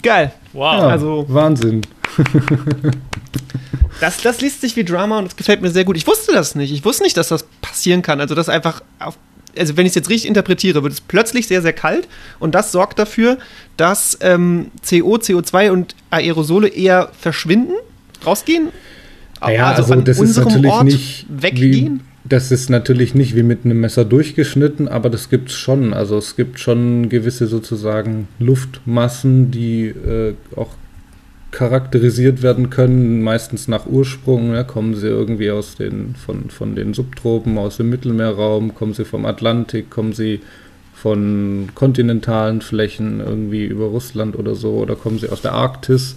Geil. Wow. Ja, also- Wahnsinn. Das, das liest sich wie Drama und das gefällt mir sehr gut. Ich wusste das nicht. Ich wusste nicht, dass das passieren kann. Also, das einfach auf, also wenn ich es jetzt richtig interpretiere, wird es plötzlich sehr, sehr kalt und das sorgt dafür, dass ähm, CO, CO2 und Aerosole eher verschwinden, rausgehen. Ja, also, an das ist natürlich Ort nicht weggehen. Wie, das ist natürlich nicht wie mit einem Messer durchgeschnitten, aber das gibt es schon. Also es gibt schon gewisse sozusagen Luftmassen, die äh, auch charakterisiert werden können, meistens nach Ursprung. Ja, kommen sie irgendwie aus den, von, von den Subtropen, aus dem Mittelmeerraum, kommen sie vom Atlantik, kommen sie von kontinentalen Flächen irgendwie über Russland oder so, oder kommen sie aus der Arktis.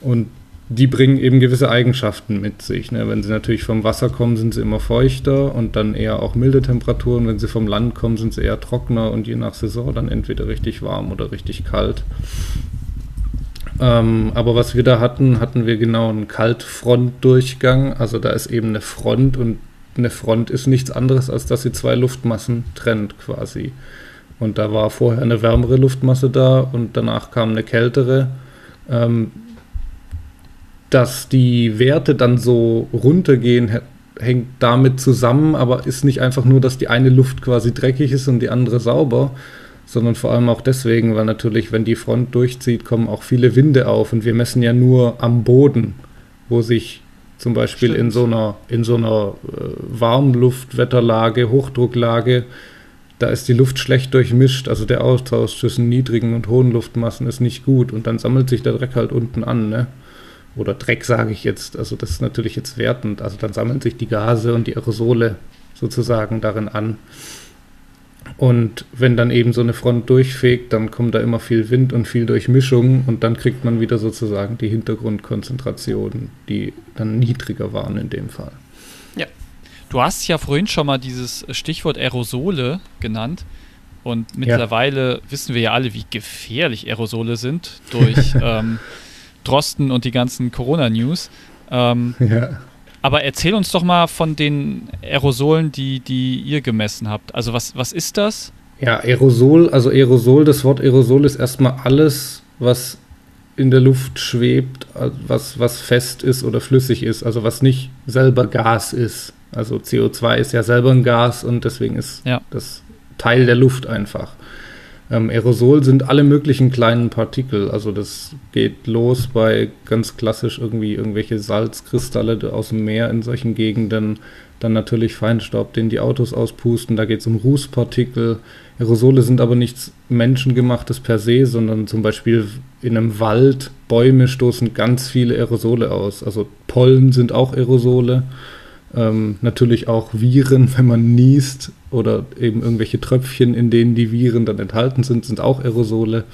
Und die bringen eben gewisse Eigenschaften mit sich. Ne? Wenn sie natürlich vom Wasser kommen, sind sie immer feuchter und dann eher auch milde Temperaturen. Wenn sie vom Land kommen, sind sie eher trockener und je nach Saison dann entweder richtig warm oder richtig kalt. Ähm, aber was wir da hatten, hatten wir genau einen Kaltfrontdurchgang. Also da ist eben eine Front und eine Front ist nichts anderes, als dass sie zwei Luftmassen trennt quasi. Und da war vorher eine wärmere Luftmasse da und danach kam eine kältere. Ähm, dass die Werte dann so runtergehen, hä- hängt damit zusammen, aber ist nicht einfach nur, dass die eine Luft quasi dreckig ist und die andere sauber, sondern vor allem auch deswegen, weil natürlich, wenn die Front durchzieht, kommen auch viele Winde auf und wir messen ja nur am Boden, wo sich zum Beispiel in Stimmt. so einer, in so einer äh, Warmluftwetterlage, Hochdrucklage, da ist die Luft schlecht durchmischt, also der Austausch zwischen niedrigen und hohen Luftmassen ist nicht gut und dann sammelt sich der Dreck halt unten an, ne? Oder Dreck sage ich jetzt, also das ist natürlich jetzt wertend, also dann sammeln sich die Gase und die Aerosole sozusagen darin an. Und wenn dann eben so eine Front durchfegt, dann kommt da immer viel Wind und viel Durchmischung und dann kriegt man wieder sozusagen die Hintergrundkonzentrationen, die dann niedriger waren in dem Fall. Du hast ja vorhin schon mal dieses Stichwort Aerosole genannt. Und mittlerweile wissen wir ja alle, wie gefährlich Aerosole sind durch ähm, Drosten und die ganzen Corona-News. Ähm, Ja. Aber erzähl uns doch mal von den Aerosolen, die, die ihr gemessen habt. Also was, was ist das? Ja, Aerosol, also Aerosol, das Wort Aerosol ist erstmal alles, was in der Luft schwebt, äh, was, was fest ist oder flüssig ist, also was nicht selber Gas ist. Also CO2 ist ja selber ein Gas und deswegen ist Ja. das Teil der Luft einfach. Ähm, Aerosol sind alle möglichen kleinen Partikel. Also das geht los bei ganz klassisch irgendwie irgendwelche Salzkristalle aus dem Meer in solchen Gegenden. Dann natürlich Feinstaub, den die Autos auspusten. Da geht es um Rußpartikel. Aerosole sind aber nichts Menschengemachtes per se, sondern zum Beispiel in einem Wald, Bäume stoßen ganz viele Aerosole aus. Also Pollen sind auch Aerosole. Ähm, natürlich auch Viren, wenn man niest oder eben irgendwelche Tröpfchen, in denen die Viren dann enthalten sind, sind auch Aerosole.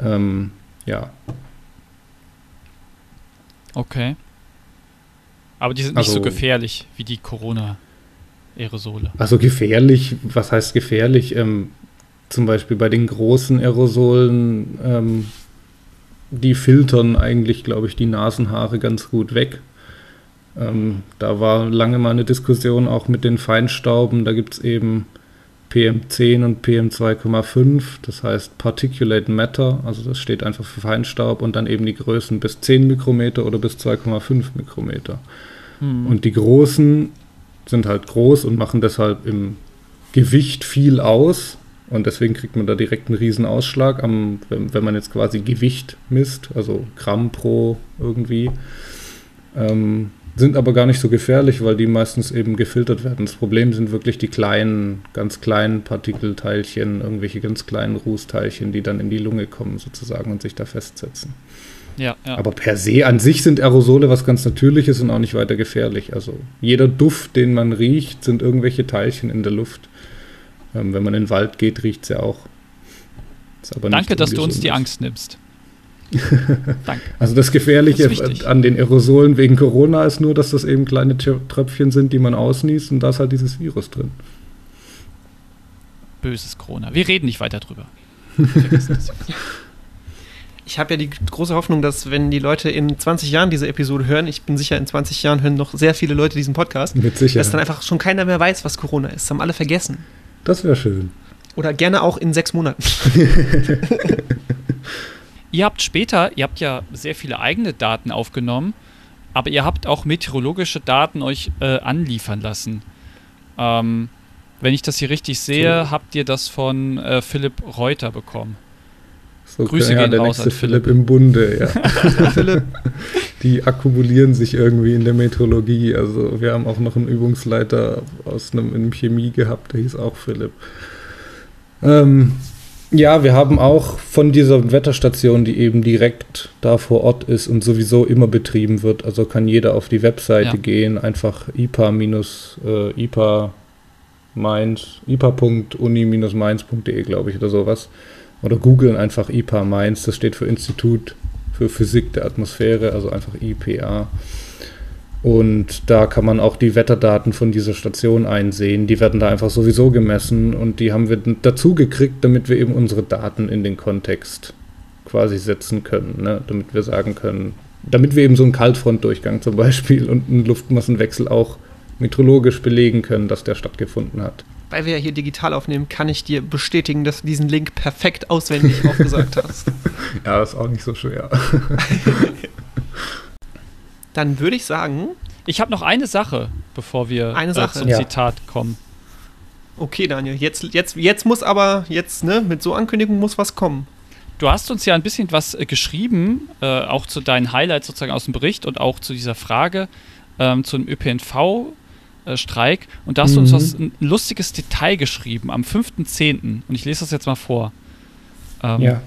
Ähm, ja. Okay. Aber die sind nicht Also- so gefährlich wie die Corona-Aerosole. Also gefährlich, was heißt gefährlich? Ähm, zum Beispiel bei den großen Aerosolen, ähm, die filtern eigentlich, glaube ich, die Nasenhaare ganz gut weg. Ähm, da war lange mal eine Diskussion auch mit den Feinstauben. Da gibt es eben PM10 und PM2,5, das heißt Particulate Matter, also das steht einfach für Feinstaub und dann eben die Größen bis 10 Mikrometer oder bis 2,5 Mikrometer. Hm. Und die großen sind halt groß und machen deshalb im Gewicht viel aus. Und deswegen kriegt man da direkt einen riesen Ausschlag, am, wenn, wenn man jetzt quasi Gewicht misst, also Gramm pro irgendwie. Ähm, sind aber gar nicht so gefährlich, weil die meistens eben gefiltert werden. Das Problem sind wirklich die kleinen, ganz kleinen Partikelteilchen, irgendwelche ganz kleinen Rußteilchen, die dann in die Lunge kommen sozusagen und sich da festsetzen. Ja, ja. Aber per se an sich sind Aerosole was ganz Natürliches und auch nicht weiter gefährlich. Also jeder Duft, den man riecht, sind irgendwelche Teilchen in der Luft. Ähm, wenn man in den Wald geht, riecht es ja auch. Danke, dass du uns die. Angst nimmst. Danke. Also das Gefährliche Das an den Aerosolen wegen Corona ist nur, dass das eben kleine Tröpfchen sind, die man ausniest und da ist halt dieses Virus drin. Böses Corona. Wir reden nicht weiter drüber. Ich habe ja die große Hoffnung, dass wenn die Leute in 20 Jahren diese Episode hören, ich bin sicher, in 20 Jahren hören noch sehr viele Leute diesen Podcast, Mit dass dann einfach schon keiner mehr weiß, was Corona ist. Das haben alle vergessen. Das wäre schön. Oder gerne auch in sechs Monaten. Ihr habt später, ihr habt ja sehr viele eigene Daten aufgenommen, aber ihr habt auch meteorologische Daten euch äh, anliefern lassen. Ähm, wenn ich das hier richtig sehe, So. habt ihr das von äh, Philipp Reuter bekommen. So, Grüße ja, gehen der raus nächste an Philipp. Philipp im Bunde, ja. Philipp, Die akkumulieren sich irgendwie in der Meteorologie. Also wir haben auch noch einen Übungsleiter aus einem, in Chemie gehabt, der hieß auch Philipp. Ähm, ja, wir haben auch von dieser Wetterstation, die eben direkt da vor Ort ist und sowieso immer betrieben wird, also kann jeder auf die Webseite Ja. gehen, einfach IPA minus äh, IPA Mainz, ipa.uni-mainz.de, glaube ich, oder sowas. Oder googeln einfach IPA Mainz, das steht für Institut für Physik der Atmosphäre, also einfach IPA. Und da kann man auch die Wetterdaten von dieser Station einsehen. Die werden da einfach sowieso gemessen und die haben wir dazu gekriegt, damit wir eben unsere Daten in den Kontext quasi setzen können. Ne? Damit wir sagen können, damit wir eben so einen Kaltfrontdurchgang zum Beispiel und einen Luftmassenwechsel auch meteorologisch belegen können, dass der stattgefunden hat. weil wir ja hier digital aufnehmen, kann ich dir bestätigen, dass du diesen Link perfekt auswendig aufgesagt hast. Ja, ist auch nicht so schwer. Dann würde ich sagen, Ich habe noch eine Sache, bevor wir Eine Sache. Äh, zum Ja. Zitat kommen. okay, Daniel, jetzt, jetzt, jetzt muss aber, jetzt, ne, mit so Ankündigung muss was kommen. Du hast uns ja ein bisschen was äh, geschrieben, äh, auch zu deinen Highlights sozusagen aus dem Bericht und auch zu dieser Frage ähm, zum ÖPNV-Streik. Und da hast du uns Mhm. was, ein lustiges Detail geschrieben am 5.10. Und ich lese das jetzt mal vor. Ähm, Ja.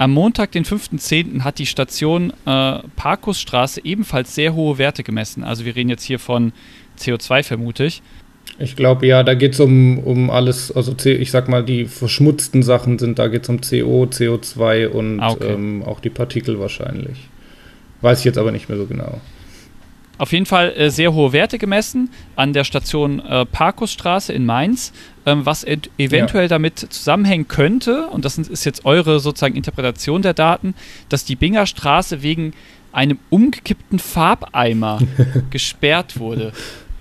Am Montag, den 5.10., hat die Station äh, Parkusstraße ebenfalls sehr hohe Werte gemessen. Also wir reden jetzt hier von CO2 vermute ich. Ich glaube, ja, da geht es um, um alles, also ich sag mal, die verschmutzten Sachen sind, da geht es um CO, CO2 und Ah, okay. ähm, auch die Partikel wahrscheinlich. Weiß ich jetzt aber nicht mehr so genau. Auf jeden Fall äh, sehr hohe Werte gemessen an der Station äh, Parkusstraße in Mainz, ähm, was ent- eventuell damit zusammenhängen könnte, und das ist jetzt eure sozusagen Interpretation der Daten, dass die Binger Straße wegen einem umgekippten Farbeimer gesperrt wurde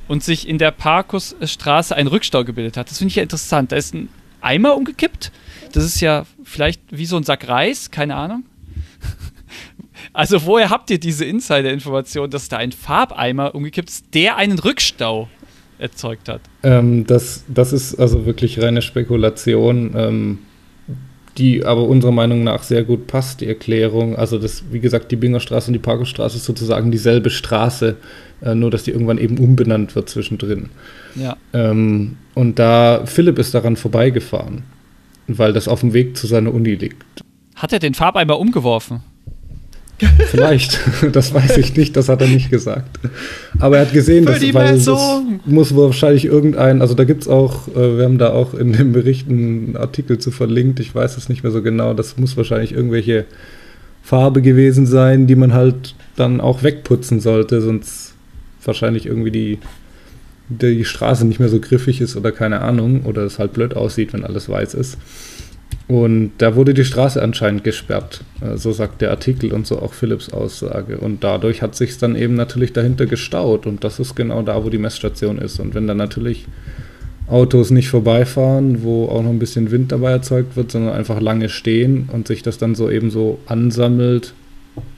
und sich in der Parkusstraße ein Rückstau gebildet hat. Das finde ich ja interessant. Da ist ein Eimer umgekippt. Das ist ja vielleicht wie so ein Sack Reis, keine Ahnung. Also woher habt ihr diese Insider-Information, dass da ein Farbeimer umgekippt ist, der einen Rückstau erzeugt hat? Ähm, das, das ist also wirklich reine Spekulation. Ähm, die aber unserer Meinung nach sehr gut passt, die Erklärung. Also das, wie gesagt, die Bingerstraße und die Parkstraße ist sozusagen dieselbe Straße, äh, nur dass die irgendwann eben umbenannt wird zwischendrin. Ja. Ähm, und da Philipp ist daran vorbeigefahren, weil das auf dem Weg zu seiner Uni liegt. Hat er den Farbeimer umgeworfen? Vielleicht, das weiß ich nicht, das hat er nicht gesagt. Aber er hat gesehen, dass weil das muss wahrscheinlich irgendein, also da gibt es auch, äh, wir haben da auch in dem Bericht einen Artikel zu verlinkt, ich weiß es nicht mehr so genau, das muss wahrscheinlich irgendwelche Farbe gewesen sein, die man halt dann auch wegputzen sollte, sonst wahrscheinlich irgendwie die, die Straße nicht mehr so griffig ist oder keine Ahnung, oder es halt blöd aussieht, wenn alles weiß ist. Und da wurde die Straße anscheinend gesperrt. Äh, So sagt der Artikel und so auch Philipps Aussage. Und dadurch hat sich dann eben natürlich dahinter gestaut. Und das ist genau da, wo die Messstation ist. Und wenn dann natürlich Autos nicht vorbeifahren, wo auch noch ein bisschen Wind dabei erzeugt wird, sondern einfach lange stehen und sich das dann so eben so ansammelt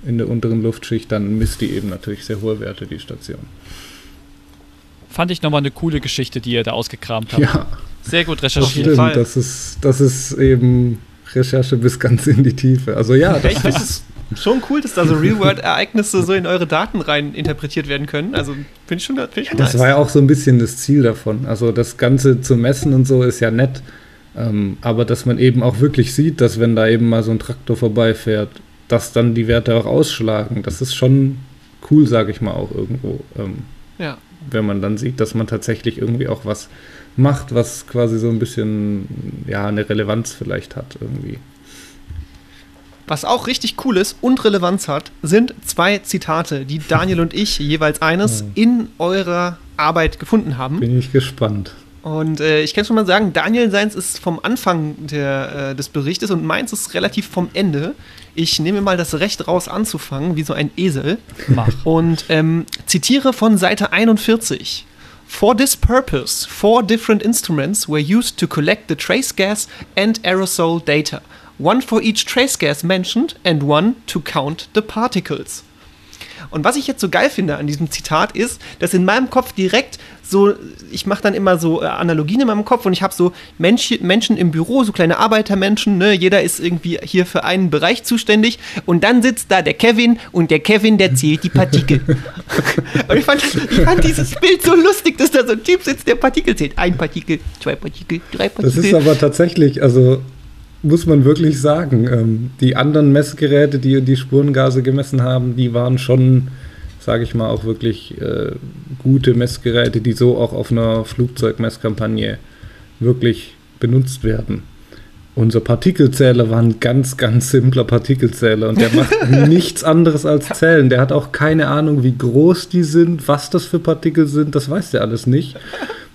in der unteren Luftschicht, dann misst die eben natürlich sehr hohe Werte, die Station. Fand ich nochmal eine coole Geschichte, die ihr da ausgekramt habt. Ja, Sehr gut das recherchiert. Fall. stimmt. Das ist, das ist eben Recherche bis ganz in die Tiefe. Also ja, das ich es schon cool, dass da so Real-World-Ereignisse so in eure Daten rein interpretiert werden können. Also finde ich schon, find ich schon Das nice. war ja auch so ein bisschen das Ziel davon. Also das Ganze zu messen und so ist ja nett. Ähm, aber dass man eben auch wirklich sieht, dass wenn da eben mal so ein Traktor vorbeifährt, dass dann die Werte auch ausschlagen. Das ist schon cool, sage ich mal auch irgendwo. Ähm, ja. wenn man dann sieht, dass man tatsächlich irgendwie auch was macht, was quasi so ein bisschen, ja, eine Relevanz vielleicht hat irgendwie. Was auch richtig cool ist und Relevanz hat, sind zwei Zitate, die Daniel und ich jeweils eines in eurer Arbeit gefunden haben. Bin ich gespannt. Und äh, ich kann schon mal sagen, Daniel seins ist vom Anfang der, äh, des Berichtes und meins ist relativ vom Ende. Ich nehme mal das Recht raus anzufangen, wie so ein Esel. Mach. Und ähm, zitiere von Seite 41. For this purpose, four different instruments were used to collect the trace gas and aerosol data. One for each trace gas mentioned and one to count the particles. Und was ich jetzt so geil finde an diesem Zitat ist, dass in meinem Kopf direkt so, ich mache dann immer so äh, Analogien in meinem Kopf und ich habe so Mensch, Menschen im Büro, so kleine Arbeitermenschen, ne? jeder ist irgendwie hier für einen Bereich zuständig und dann sitzt da der Kevin und der Kevin, der zählt die Partikel. und ich fand, ich fand dieses Bild so lustig, dass da so ein Typ sitzt, der Partikel zählt. Ein Partikel, zwei Partikel, drei Das Partikel. ist aber tatsächlich, also muss man wirklich sagen, ähm, die anderen Messgeräte, die die Spurengase gemessen haben, die waren schon, sage ich mal, auch wirklich äh, gute Messgeräte, die so auch auf einer Flugzeugmesskampagne wirklich benutzt werden. Unser Partikelzähler war ein ganz, ganz simpler Partikelzähler und der macht nichts anderes als zählen. Der hat auch keine Ahnung, wie groß die sind, was das für Partikel sind, das weiß der alles nicht.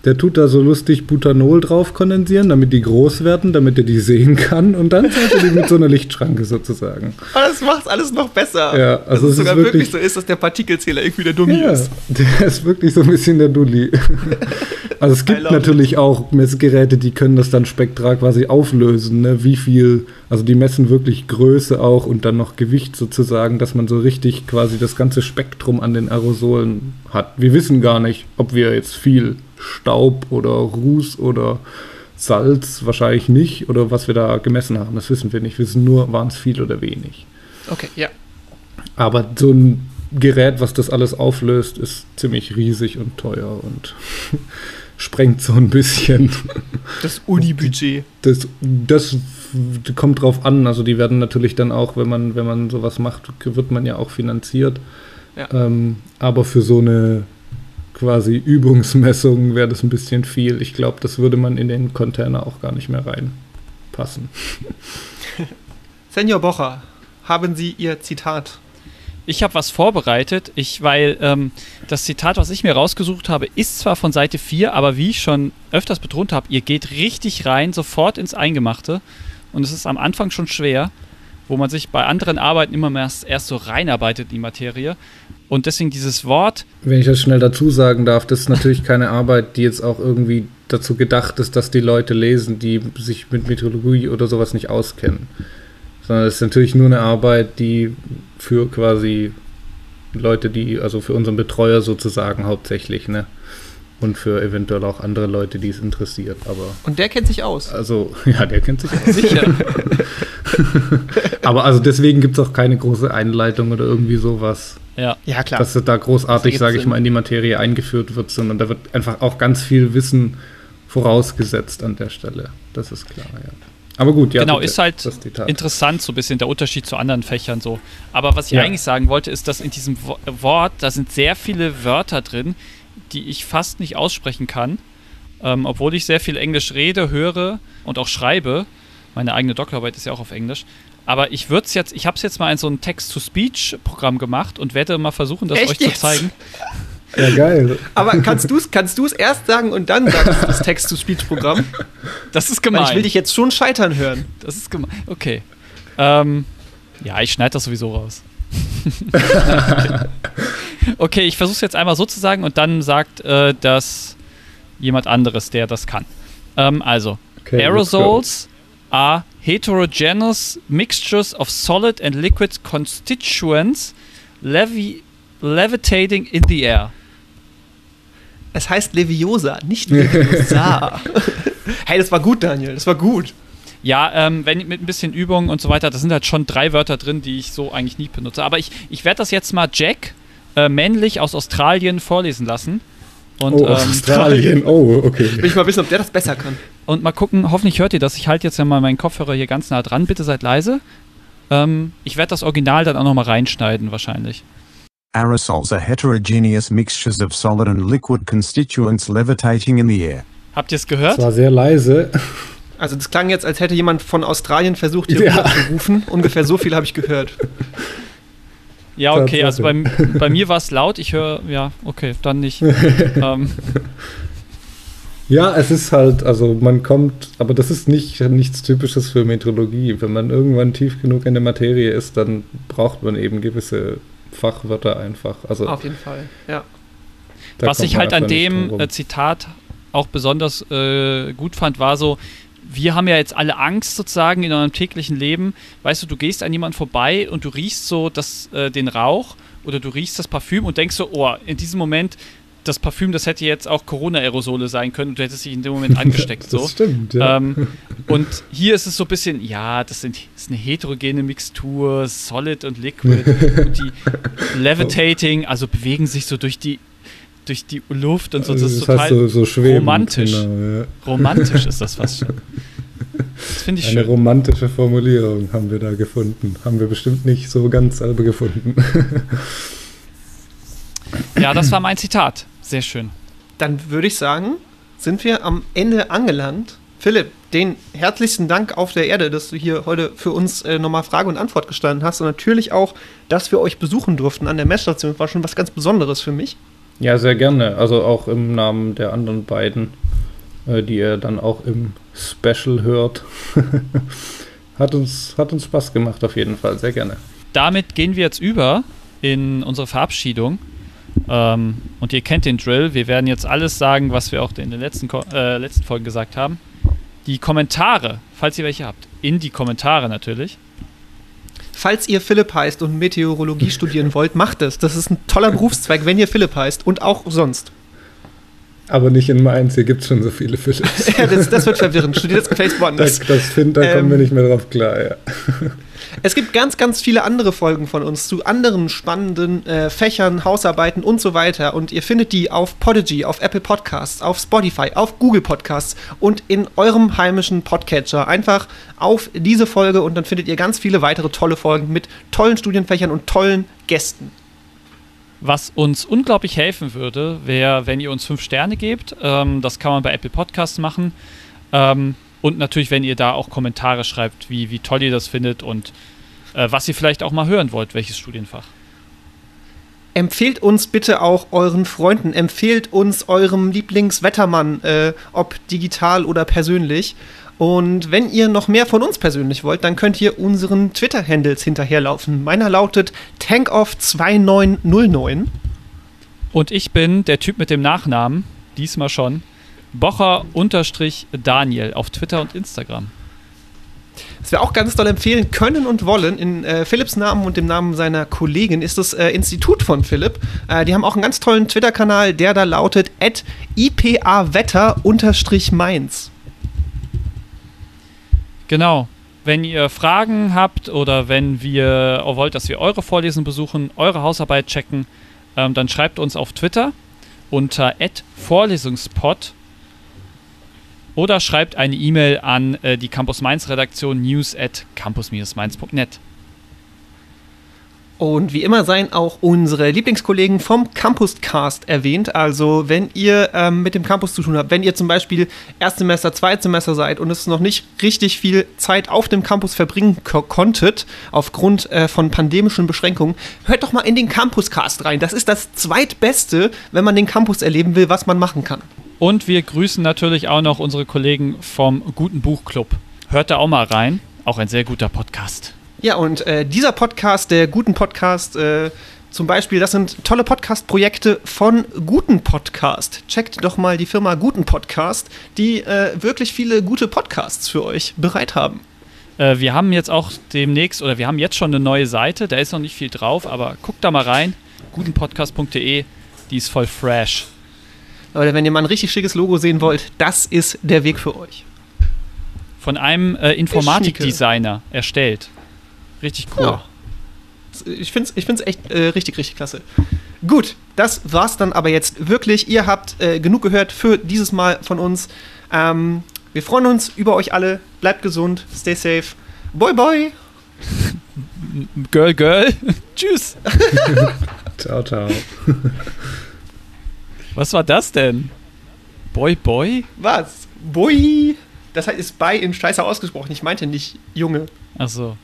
Der tut da so lustig Butanol drauf kondensieren, damit die groß werden, damit er die sehen kann und dann zählt er die mit so einer Lichtschranke sozusagen. Aber das macht alles noch besser. Ja, dass also es es ist sogar wirklich, wirklich- so ist, dass der Partikelzähler irgendwie der Dummi Ja, ist. der ist wirklich so ein bisschen der Dulli. Also es gibt natürlich auch Messgeräte, die können das dann spektral quasi auflösen, ne? wie viel, also die messen wirklich Größe auch und dann noch Gewicht sozusagen, dass man so richtig quasi das ganze Spektrum an den Aerosolen hat. Wir wissen gar nicht, ob wir jetzt viel Staub oder Ruß oder Salz, wahrscheinlich nicht, oder was wir da gemessen haben, das wissen wir nicht. Wir wissen nur, waren es viel oder wenig. Okay, ja. Aber so ein Gerät, was das alles auflöst, ist ziemlich riesig und teuer und sprengt so ein bisschen. Das Uni-Budget. Das, das kommt drauf an. Also die werden natürlich dann auch, wenn man, wenn man sowas macht, wird man ja auch finanziert. Ja. Ähm, aber für so eine quasi Übungsmessung wäre das ein bisschen viel. Ich glaube, das würde man in den Container auch gar nicht mehr reinpassen. Senior Bocher, haben Sie Ihr Zitat? Ich habe was vorbereitet, ich, weil ähm, das Zitat, was ich mir rausgesucht habe, ist zwar von Seite 4, aber wie ich schon öfters betont habe, ihr geht richtig rein, sofort ins Eingemachte. Und es ist am Anfang schon schwer, wo man sich bei anderen Arbeiten immer erst, erst so reinarbeitet in die Materie. Und deswegen dieses Wort, Wenn ich das schnell dazu sagen darf, das ist natürlich keine Arbeit, die jetzt auch irgendwie dazu gedacht ist, dass die Leute lesen, die sich mit Meteorologie oder sowas nicht auskennen. Sondern es ist natürlich nur eine Arbeit, die für quasi Leute, die, also für unseren Betreuer sozusagen hauptsächlich, ne, und für eventuell auch andere Leute, die es interessiert. Aber Und der kennt sich aus. also, ja, der kennt sich aus. Sicher. Aber also deswegen gibt es auch keine große Einleitung oder irgendwie sowas, Ja. ja, klar. dass da großartig, sage ich Sinn. mal, in die Materie eingeführt wird, sondern da wird einfach auch ganz viel Wissen vorausgesetzt an der Stelle. Das ist klar, ja. Aber gut, ja. genau, bitte, ist halt interessant, so ein bisschen der Unterschied zu anderen Fächern so. Aber was ich Ja. eigentlich sagen wollte, ist, dass in diesem Wo- Wort, da sind sehr viele Wörter drin, die ich fast nicht aussprechen kann. Ähm, obwohl ich sehr viel Englisch rede, höre und auch schreibe. Meine eigene Doktorarbeit ist ja auch auf Englisch. Aber ich würde es jetzt, ich habe es jetzt mal in so ein Text-to-Speech-Programm gemacht und werde mal versuchen, das Echt euch zu jetzt? zeigen. Ja, geil. Aber kannst du es kannst du's erst sagen und dann sagst du das Text-to-Speech-Programm? Das ist Weil gemein. ich will dich jetzt schon scheitern hören. Das ist gemein. Okay. Ähm, ja, ich schneide das sowieso raus. okay, ich versuche es jetzt einmal so zu sagen und dann sagt äh, das jemand anderes, der das kann. Ähm, also, Okay, Aerosols are heterogeneous mixtures of solid and liquid constituents levi levitating in the air. Es heißt Leviosa, nicht Leviosa. hey, das war gut, Daniel. Das war gut. Ja, ähm, wenn mit ein bisschen Übung und so weiter, da sind halt schon drei Wörter drin, die ich so eigentlich nie benutze. Aber ich, ich werde das jetzt mal Jack, äh, männlich aus Australien, vorlesen lassen. Und, Oh, ähm, Australien. Oh, okay. Will ich mal wissen, ob der das besser kann. und mal gucken, hoffentlich hört ihr das. Ich halte jetzt ja mal meinen Kopfhörer hier ganz nah dran. Bitte seid leise. Ähm, ich werde das Original dann auch nochmal reinschneiden, wahrscheinlich. Aerosols are heterogeneous mixtures of solid and liquid constituents levitating in the air. Habt ihr es Das gehört? war sehr leise. Also das klang jetzt, als hätte jemand von Australien versucht, hier Ja. rüber zu rufen. Ungefähr so viel habe ich gehört. Ja, okay, also bei, bei mir war es laut. Ich höre, ja, okay, dann nicht. ähm, Ja, es ist halt, also man kommt, aber das ist nicht nichts Typisches für Metrologie. Wenn man irgendwann tief genug in der Materie ist, dann braucht man eben gewisse Fachwörter einfach. Also Auf jeden Fall, ja. Was ich halt an dem äh, Zitat auch besonders äh, gut fand, war so, wir haben ja jetzt alle Angst sozusagen in eurem täglichen Leben. Weißt du, du gehst an jemanden vorbei und du riechst so das, äh, den Rauch oder du riechst das Parfüm und denkst so, oh, in diesem Moment, das Parfüm, das hätte jetzt auch Corona-Aerosole sein können und du hättest dich in dem Moment angesteckt. das so. stimmt, ja. Ähm, und hier ist es so ein bisschen, ja, das, sind, das ist eine heterogene Mixtur, Solid und Liquid. und die Levitating, also bewegen sich so durch die, durch die Luft und so. Das ist das total heißt so, so schwebend, romantisch. Genau, ja. romantisch, ist das fast schon. Das finde ich Eine schön. romantische Formulierung haben wir da gefunden. Haben wir bestimmt nicht so ganz selber gefunden. Ja, das war mein Zitat. Sehr schön. Dann würde ich sagen, sind wir am Ende angelangt. Philipp, den herzlichsten Dank auf der Erde, dass du hier heute für uns äh, nochmal Frage und Antwort gestanden hast und natürlich auch, dass wir euch besuchen durften an der Messstation. Das war schon was ganz Besonderes für mich. Ja, sehr gerne. Also auch im Namen der anderen beiden, äh, die ihr dann auch im Special hört. hat, uns, hat uns Spaß gemacht auf jeden Fall. Sehr gerne. Damit gehen wir jetzt über in unsere Verabschiedung. Ähm, und ihr kennt den Drill. Wir werden jetzt alles sagen, was wir auch in den letzten, Ko äh, letzten Folgen gesagt haben. Die Kommentare, falls ihr welche habt, in die Kommentare natürlich. Falls ihr Philipp heißt und Meteorologie studieren wollt, macht es. Das ist ein toller Berufszweig, wenn ihr Philipp heißt und auch sonst. Aber nicht in Mainz, hier gibt es schon so viele Philips. Ja, das, das wird verwirrend. Studiert das gefälligst woanders. das find, da Ähm, kommen wir nicht mehr drauf klar, ja. Es gibt ganz, ganz viele andere Folgen von uns zu anderen spannenden äh, Fächern, Hausarbeiten und so weiter. Und ihr findet die auf Podigy, auf Apple Podcasts, auf Spotify, auf Google Podcasts und in eurem heimischen Podcatcher. Einfach auf diese Folge und dann findet ihr ganz viele weitere tolle Folgen mit tollen Studienfächern und tollen Gästen. Was uns unglaublich helfen würde, wäre, wenn ihr uns fünf Sterne gebt. Ähm, das kann man bei Apple Podcasts machen. Ähm, und natürlich, wenn ihr da auch Kommentare schreibt, wie, wie toll ihr das findet und äh, was ihr vielleicht auch mal hören wollt, welches Studienfach. Empfehlt uns bitte auch euren Freunden, empfehlt uns eurem Lieblingswettermann, äh, ob digital oder persönlich. Und wenn ihr noch mehr von uns persönlich wollt, dann könnt ihr unseren Twitter-Handles hinterherlaufen. Meiner lautet tankoff2909. Und ich bin der Typ mit dem Nachnamen, diesmal schon, Bocher-Daniel auf Twitter und Instagram. Was wir auch ganz doll empfehlen können und wollen, in äh, Philipps Namen und dem Namen seiner Kollegin, ist das äh, Institut von Philipp. Äh, die haben auch einen ganz tollen Twitter-Kanal, der da lautet ipawetter-mainz. Genau. Wenn ihr Fragen habt oder wenn wir auch wollt, dass wir eure Vorlesungen besuchen, eure Hausarbeit checken, ähm, dann schreibt uns auf Twitter unter @vorlesungspod oder schreibt eine E-Mail an äh, die Campus Mainz Redaktion news at campus-mainz.net. Und wie immer seien auch unsere Lieblingskollegen vom Campuscast erwähnt. Also wenn ihr ähm, mit dem Campus zu tun habt, wenn ihr zum Beispiel Erstsemester, Zweitsemester seid und es noch nicht richtig viel Zeit auf dem Campus verbringen ko konntet, aufgrund äh, von pandemischen Beschränkungen, hört doch mal in den Campuscast rein. Das ist das zweitbeste, wenn man den Campus erleben will, was man machen kann. Und wir grüßen natürlich auch noch unsere Kollegen vom Guten Buchclub. Hört da auch mal rein. Auch ein sehr guter Podcast. Ja, und äh, dieser Podcast, der guten Podcast, äh, zum Beispiel, das sind tolle Podcast-Projekte von Guten Podcast. Checkt doch mal die Firma Guten Podcast, die äh, wirklich viele gute Podcasts für euch bereit haben. Äh, wir haben jetzt auch demnächst, oder wir haben jetzt schon eine neue Seite, da ist noch nicht viel drauf, aber guckt da mal rein. gutenpodcast.de, die ist voll fresh. Oder wenn ihr mal ein richtig schickes Logo sehen wollt, das ist der Weg für euch. Von einem äh, Informatikdesigner erstellt. Richtig cool. Ja. Ich finde es ich find's echt äh, richtig, richtig klasse. Gut, das war's dann aber jetzt wirklich. Ihr habt äh, genug gehört für dieses Mal von uns. Ähm, wir freuen uns über euch alle. Bleibt gesund, stay safe. Boy, boy. Girl, girl. Tschüss. Ciao, ciao. Was war das denn? Boy, boy? Was? Boy. Das heißt, ist bei in Scheiße ausgesprochen. Ich meinte nicht Junge. Achso.